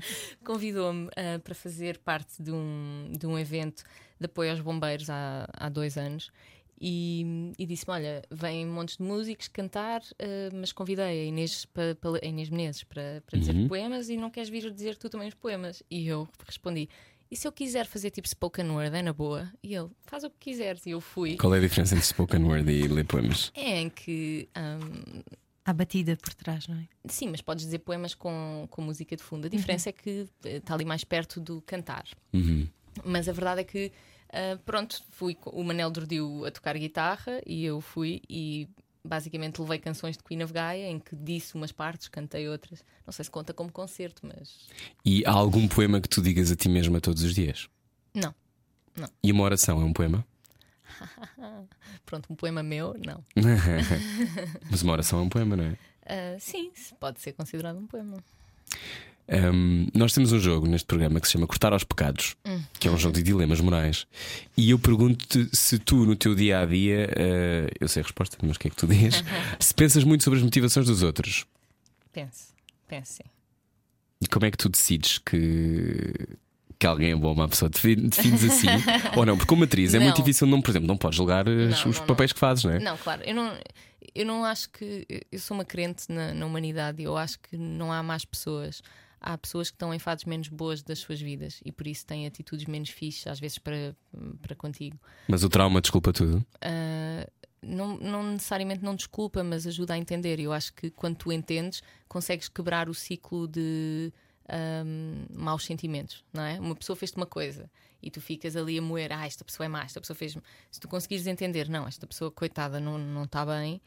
Convidou-me ah, para fazer parte de um, de um evento de apoio aos bombeiros há, há dois anos e, e disse-me: Olha, vêm montes de músicos cantar, ah, mas convidei a Inês, pa, pa- a Inês Menezes para, para dizer
Uhum.
poemas e não queres vir dizer tu também os poemas? E eu respondi: E se eu quiser fazer tipo spoken word, é na boa? E ele: Faz o que quiseres. E eu fui.
Qual é a diferença entre spoken word e ler poemas?
É em que. ahm,
Há batida por trás, não é?
Sim, mas podes dizer poemas com, com música de fundo. A diferença é que eh, está ali mais perto do cantar.
Uhum.
Mas a verdade é que, ah, pronto, fui com o Manel Dordiu a tocar guitarra e eu fui e basicamente levei canções de Queen of Gaia em que disse umas partes, cantei outras. Não sei se conta como concerto, mas
E há algum poema que tu digas a ti mesma todos os dias?
não.
E uma oração é um poema?
Pronto, um poema meu, não.
Mas uma oração é um poema, não é?
Ah, sim, pode ser considerado um poema.
Um, nós temos um jogo neste programa que se chama Cortar aos Pecados, que é um jogo de dilemas morais. E eu pergunto-te se tu, no teu dia a dia, uh, eu sei a resposta, mas o que é que tu dizes? se pensas muito sobre as motivações dos outros
Pense, pense sim.
e como é que tu decides que. Que alguém é bom, uma pessoa define- defines assim ou não? Porque como atriz é
Não.
muito difícil, não, por exemplo, não podes julgar uh,
Não,
os
não,
papéis que fazes, não é?
Não, claro, eu não, eu não acho que. Eu sou uma crente na, na humanidade e eu acho que não há más pessoas. Há pessoas que estão em fases menos boas das suas vidas e por isso têm atitudes menos fixes, às vezes, para, para contigo.
Mas o trauma desculpa tudo.
Ah, não, não necessariamente não desculpa, mas ajuda a entender. Eu acho que quando tu entendes, consegues quebrar o ciclo de ahm, maus sentimentos, não é? Uma pessoa fez-te uma coisa e tu ficas ali a moer, ah, esta pessoa é má, esta pessoa fez-me. Se tu conseguires entender, não, esta pessoa, coitada, não, está bem,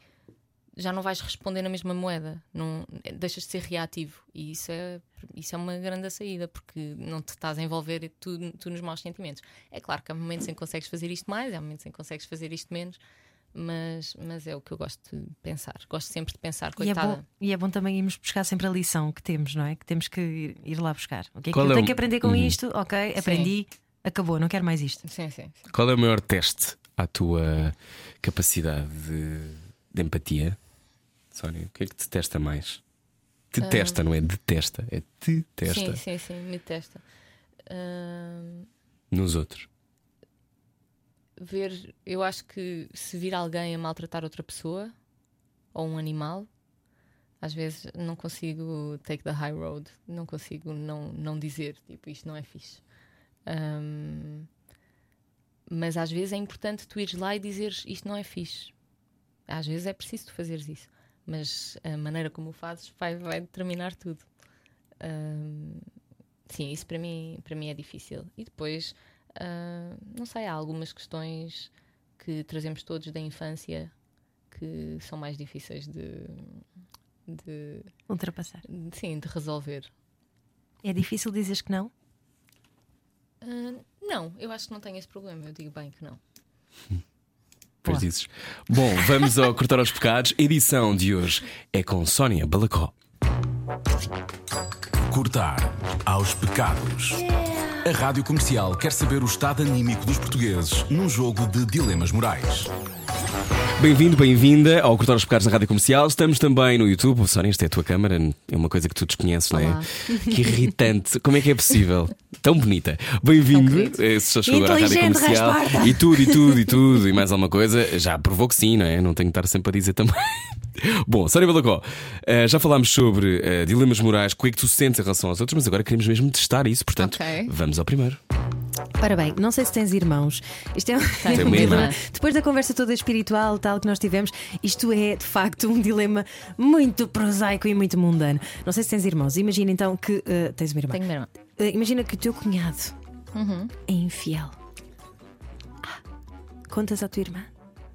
já não vais responder na mesma moeda, não, deixas de ser reativo. E isso é, isso é uma grande saída, porque não te estás a envolver tu, tu nos maus sentimentos. É claro que há momentos em que consegues fazer isto mais, há momentos em que consegues fazer isto menos, mas, mas é o que eu gosto de pensar. Gosto sempre de pensar,
E é,
coitada.
bom, e é bom também irmos buscar sempre a lição que temos, não é? Que temos que ir, ir lá buscar. O que é que eu
é
tenho
o-
que aprender com
Uhum.
isto? Ok, aprendi, acabou, não quero mais isto.
Sim, sim. sim.
Qual é o maior teste à tua capacidade de, de empatia? Sónia, o que é que te testa mais? Detesta, não é? Detesta, é detesta
Sim, sim, sim, me testa. Ahm,
nos outros.
Ver, eu acho que se vir alguém a maltratar outra pessoa ou um animal, às vezes não consigo take the high road, não consigo não, não dizer, tipo, isto não é fixe. Ahm, mas às vezes é importante tu ires lá e dizeres isto não é fixe. Às vezes é preciso tu fazeres isso, mas a maneira como o fazes vai, vai determinar tudo. Ahm, sim, isso para mim, para mim é difícil. E depois ah, não sei, há algumas questões que trazemos todos da infância que são mais difíceis de, de,
Ultrapassar.
de- sim, de resolver.
É difícil dizeres que não?
Ah, não, eu acho que não tenho esse problema. Eu digo bem que não.
Pois
Boa.
dizes. Bom, vamos ao Cortar aos Pecados. A edição de hoje é com Sónia Balacó.
Cortar aos pecados. A rádio comercial quer saber o estado anímico dos portugueses num jogo de dilemas morais.
Bem-vindo, bem-vinda ao Cortar aos Pecados da Rádio Comercial. Estamos também no YouTube. Sónia, esta é a tua câmara. É uma coisa que tu desconheces, não é?
Olá.
Que irritante. Como é que é possível? Tão bonita. Bem-vindo. Eh, Se já chegou agora à Rádio Comercial. E tudo, e tudo, e tudo. E mais alguma coisa. Já provou que sim, não é? Não tenho que estar sempre a dizer também. Bom, Sónia Balacó, eh, já falámos sobre eh, dilemas morais, o que é que tu sentes em relação aos outros, mas agora queremos mesmo testar isso. Portanto,
Ok.
vamos ao primeiro.
Ora bem, não sei se tens irmãos. Isto é
Tenho uma irmã.
Depois da conversa toda espiritual tal que nós tivemos, isto é de facto um dilema muito prosaico e muito mundano. Não sei se tens irmãos. Imagina então que eh, tens uma irmã.
Tenho uma irmã.
Eh, imagina que o teu cunhado
Uhum.
é infiel. Ah, contas à tua irmã?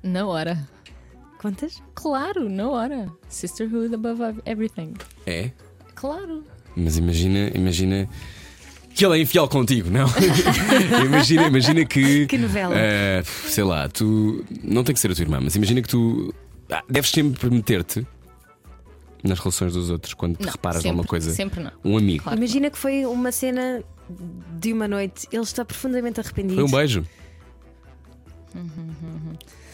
Na hora.
Contas?
Claro, na hora. Sisterhood above everything.
É?
Claro.
Mas imagina, imagina que ele é infiel contigo, não? imagina, imagina que.
Que novela.
eh, sei lá, tu. Não tem que ser a tua irmã, mas imagina que tu. ah, deves sempre meter-te nas relações dos outros quando te
Não,
reparas
sempre,
numa coisa.
Sempre não.
Um amigo.
Claro.
Imagina que foi uma cena de uma noite, ele está profundamente arrependido.
Foi um beijo.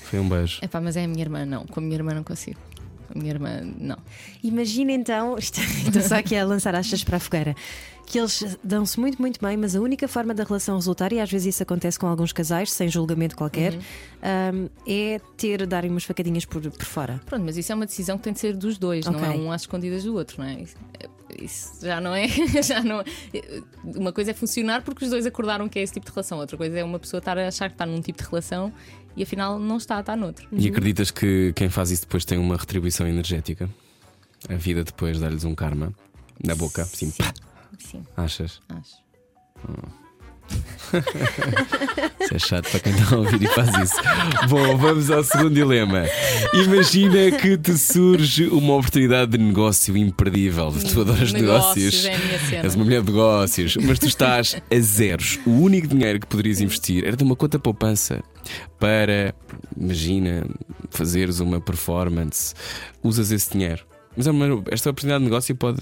Foi um beijo.
Epá, mas é a minha irmã, não. Com a minha irmã não consigo. A minha irmã, não.
Imagina então, estou só aqui a lançar achas para a fogueira, que eles dão-se muito, muito bem, mas a única forma da relação resultar, e às vezes isso acontece com alguns casais, sem julgamento qualquer,
Uhum.
hum, é ter, darem umas facadinhas por, por fora.
Pronto, mas isso é uma decisão que tem de ser dos dois, não é um às escondidas do outro, não é? Isso, isso já não é. Já não, uma coisa é funcionar porque os dois acordaram que é esse tipo de relação, outra coisa é uma pessoa estar a achar que está num tipo de relação e afinal não está, está noutro.
E acreditas que quem faz isso depois tem uma retribuição energética? A vida depois dá-lhes um karma na boca,
Sim.
pá,
Sim,
achas?
acho.
Isso é chato para quem está a ouvir e faz isso. Bom, vamos ao segundo dilema. Imagina que te surge uma oportunidade de negócio imperdível. Tu adoras negócios.
é minha cena.
És uma mulher de negócios, mas tu estás a zeros. O único dinheiro que poderias investir era de uma conta poupança para, imagina, fazeres uma performance. Usas esse dinheiro. Mas é esta oportunidade de negócio pode.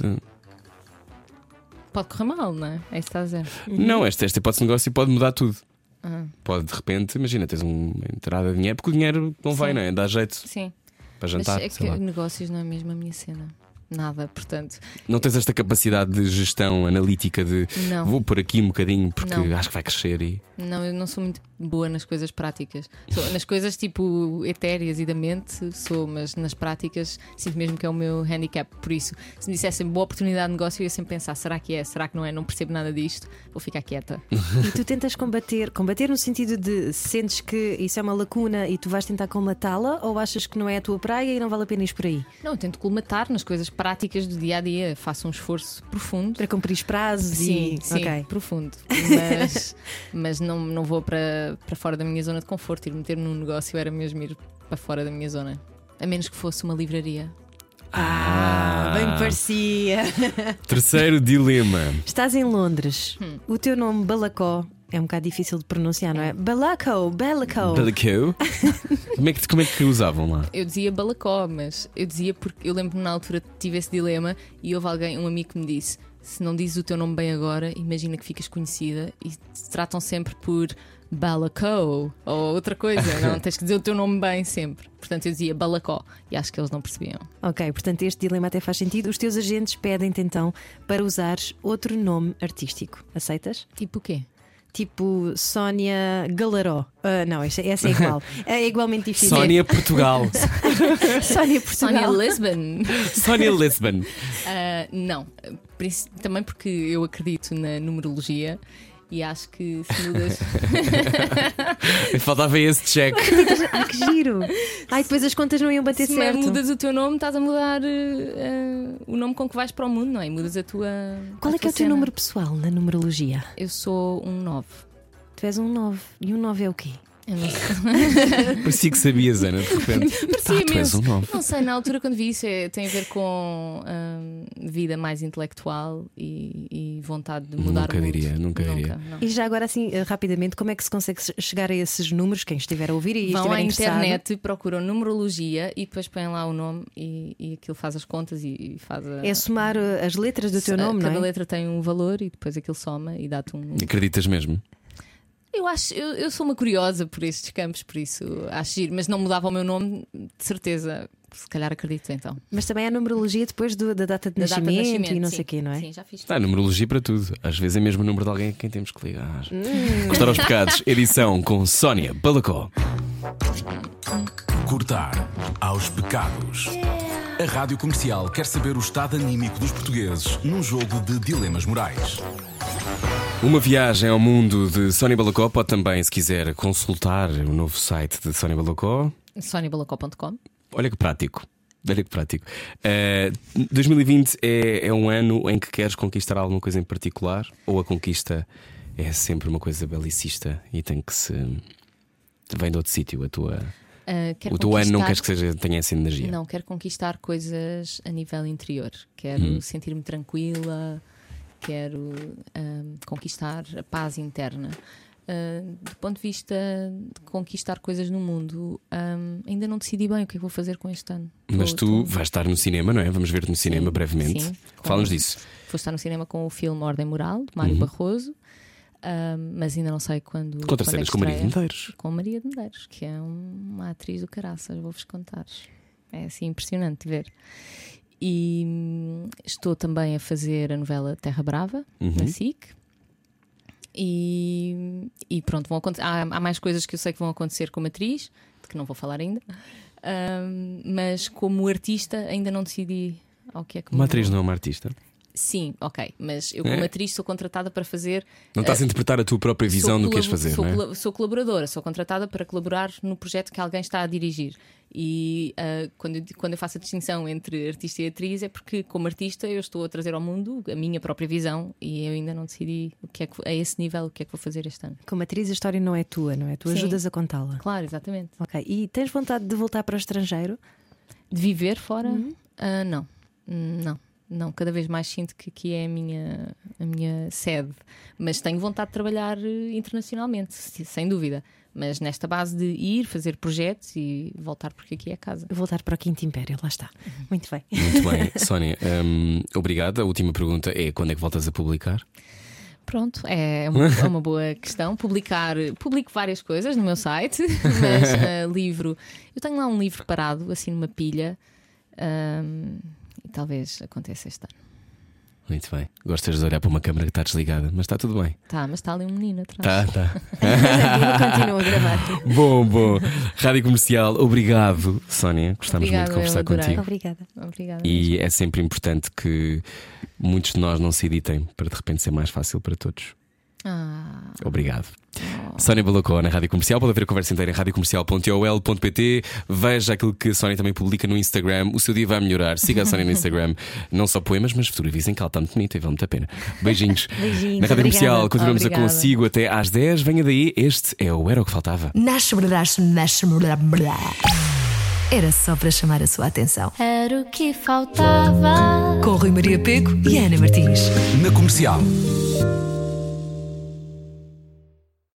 Pode correr mal, não é? É isso que está a dizer.
Não, esta, esta hipótese de negócio pode mudar tudo.
Ah,
Pode de repente, imagina, tens uma entrada de dinheiro, porque o dinheiro não vai,
Sim.
não é? Dá jeito
sim.
para jantar.
Mas é
sei
que
lá.
negócios não é mesmo a minha cena. Nada, portanto,
Não tens esta capacidade de gestão analítica de
não.
vou por aqui um bocadinho porque
Não.
acho que vai crescer e.
Não, eu não sou muito boa nas coisas práticas. Sou- nas coisas tipo etéreas e da mente sou, mas nas práticas sinto mesmo que é o meu handicap. Por isso, se me dissessem boa oportunidade de negócio, eu ia sempre pensar: será que é? Será que não é? Não percebo nada disto, vou ficar quieta.
E tu tentas combater, combater no sentido de sentes que isso é uma lacuna e tu vais tentar colmatá-la ou achas que não é a tua praia e não vale a pena ir por aí?
Não, eu tento colmatar nas coisas práticas do dia a dia, faço um esforço profundo.
Para cumprir prazos
Sim,
e.
sim,
Ok.
profundo. Mas, mas não, não vou para, para fora da minha zona de conforto. Ir meter num negócio era mesmo ir para fora da minha zona. A menos que fosse uma livraria.
Ah, bem me parecia.
Terceiro dilema.
Estás em Londres.
Hum.
O teu nome Balacó é um bocado difícil de pronunciar, não é? Balaco, Balaco.
Balicou. como, é que, como é que usavam lá?
Eu dizia balacó, mas eu dizia porque eu lembro-me na altura tive esse dilema e houve alguém, um amigo que me disse: se não dizes o teu nome bem agora, imagina que ficas conhecida e te tratam sempre por balacó ou outra coisa, não tens que dizer o teu nome bem sempre. Portanto, eu dizia balacó e acho que eles não percebiam.
Ok, portanto este dilema até faz sentido. Os teus agentes pedem-te então para usares outro nome artístico. Aceitas?
Tipo o quê?
Tipo Sónia Galaró. Ah, não, essa, essa é igual. É igualmente difícil.
Sónia Portugal.
Sónia Portugal.
Sónia Lisbon.
Sónia Lisbon.
Ah, não, também porque eu acredito na numerologia e acho que se mudas.
Faltava esse check.
Ah, que giro! Ai, depois as contas não iam bater
se
certo.
mudas o teu nome, estás a mudar eh, o nome com que vais para o mundo, não é? Mudas a tua.
Qual
a
é que é
tua
o teu
cena.
número pessoal na numerologia?
Eu sou um 9.
Tu és um 9. E um 9 é o quê?
Eu não sei.
Parecia que sabias, Ana, de repente.
Parecia
Ah, tu és
imenso.
um.
Não sei, na altura quando vi isso é- tem a ver com hum, vida mais intelectual e, e vontade de mudar
Nunca
o mundo.
diria, nunca diria.
não.
E já agora, assim, eh, rapidamente, como é que se consegue chegar a esses números? Quem estiver a ouvir e
Vão à
interessado.
internet, procuram numerologia e depois põem lá o nome e, e aquilo faz as contas e, e faz a.
É somar eh, as letras do teu nome,
Cada
não é?
letra tem um valor e depois aquilo soma e dá-te um.
Acreditas mesmo?
Eu acho, eu, eu sou uma curiosa por estes campos, por isso acho giro, mas não mudava o meu nome, de certeza. Se calhar acredito então.
Mas também há numerologia depois do- da data de,
Da data
nascimento,
de nascimento
e não
sim.
sei o quê, não é?
Sim, já fiz.
Há numerologia para tudo. Às vezes é mesmo o número de alguém a quem temos que ligar.
Hum.
Gostar aos pecados, edição com Sónia Balacó.
Cortar aos pecados. A Rádio Comercial quer saber o estado anímico dos portugueses num jogo de dilemas morais.
Uma viagem ao mundo de Sónia Balacó pode também, se quiser, consultar o novo site de Sónia Balacó.
soniabalacó.com
Olha que prático. Olha que prático. Eh, 2020 é, é um ano em que queres conquistar alguma coisa em particular? Ou a conquista é sempre uma coisa belicista e tem que se. vem de outro sítio a tua.
Quero
O teu ano não queres que seja, tenha essa energia?
Não, quero conquistar coisas a nível interior. Quero
Hum.
sentir-me tranquila, quero ahm, conquistar a paz interna. Ah, do ponto de vista de conquistar coisas no mundo, ahm, ainda não decidi bem o que é que vou fazer com este ano.
Mas tu
tô-
vais estar no cinema, não é? Vamos ver-te no cinema
Sim,
brevemente.
sim.
Fala-nos disso.
Vou estar no cinema com o filme Ordem Moral, de Mário
Uhum.
Barroso, ahm, mas ainda não sei quando.
Contra
quando é
cenas
que
com Maria de. Medeiros.
Com Maria de Medeiros, que é um- uma atriz do caraças, vou-vos contar. É assim impressionante ver. E hum, estou também a fazer a novela Terra Brava,
Uhum.
na SIC. E, e pronto, vão acontecer, há, há mais coisas que eu sei que vão acontecer como atriz, de que não vou falar ainda. Ahm, mas como artista ainda não decidi ao que é que
Uma atriz não é uma artista.
Sim, ok. Mas eu, como
É?
atriz, sou contratada para fazer.
Não estás a interpretar a tua própria visão
sou
do que queres fazer,
sou,
não é?
sou colaboradora, sou contratada para colaborar no projeto que alguém está a dirigir. E ah, quando, eu, quando eu faço a distinção entre artista e atriz é porque, como artista, eu estou a trazer ao mundo a minha própria visão e eu ainda não decidi o que é que, a esse nível o que é que vou fazer este ano.
Como atriz, a história não é tua, não é? Tu
Sim.
ajudas a contá-la.
Claro, exatamente.
Ok. E tens vontade de voltar para o estrangeiro?
De viver fora? Ah, não, Hum, não. Não, cada vez mais sinto que aqui é a minha, a minha sede. Mas tenho vontade de trabalhar eh, internacionalmente, se- sem dúvida. Mas nesta base de ir, fazer projetos e voltar porque aqui é casa.
Voltar para o Quinto Império, lá está. Muito bem.
Muito bem, Sónia, hum, obrigado. A última pergunta é quando é que voltas a publicar?
Pronto, é uma, é uma boa questão. Publicar, publico várias coisas no meu site, mas eh, livro. Eu tenho lá um livro parado, assim numa pilha, ahm, e talvez aconteça este ano.
Muito bem. Gostas de olhar para uma câmara que está desligada, mas está tudo bem.
Tá, mas está ali um menino atrás.
Tá, tá.
Continua a gravar.
bom, bom. Rádio Comercial, obrigado, Sónia. Gostávamos muito de conversar contigo.
Obrigada.
Obrigada.
E é sempre importante que muitos de nós não se editem para de repente ser mais fácil para todos.
Ah,
Obrigado. Sónia Balacó na Rádio Comercial. Pode ver a conversa inteira em radiocomercial.ol.pt. Veja aquilo que a Sónia também publica no Instagram. O seu dia vai melhorar. Siga a Sónia no Instagram. Não só poemas, mas fotografias em que ela está muito bonita e vale muito a pena. Beijinhos.
Beijinhos,
na Rádio Comercial,
obrigada.
continuamos a
Obrigada.
consigo até às 10. Venha daí. Este é o Era o que Faltava.
Nasce, nasce, nasce, blá, blá. Era só para chamar a sua atenção.
Era o que faltava.
Com Rui Maria Peco e Ana Martins.
Na comercial.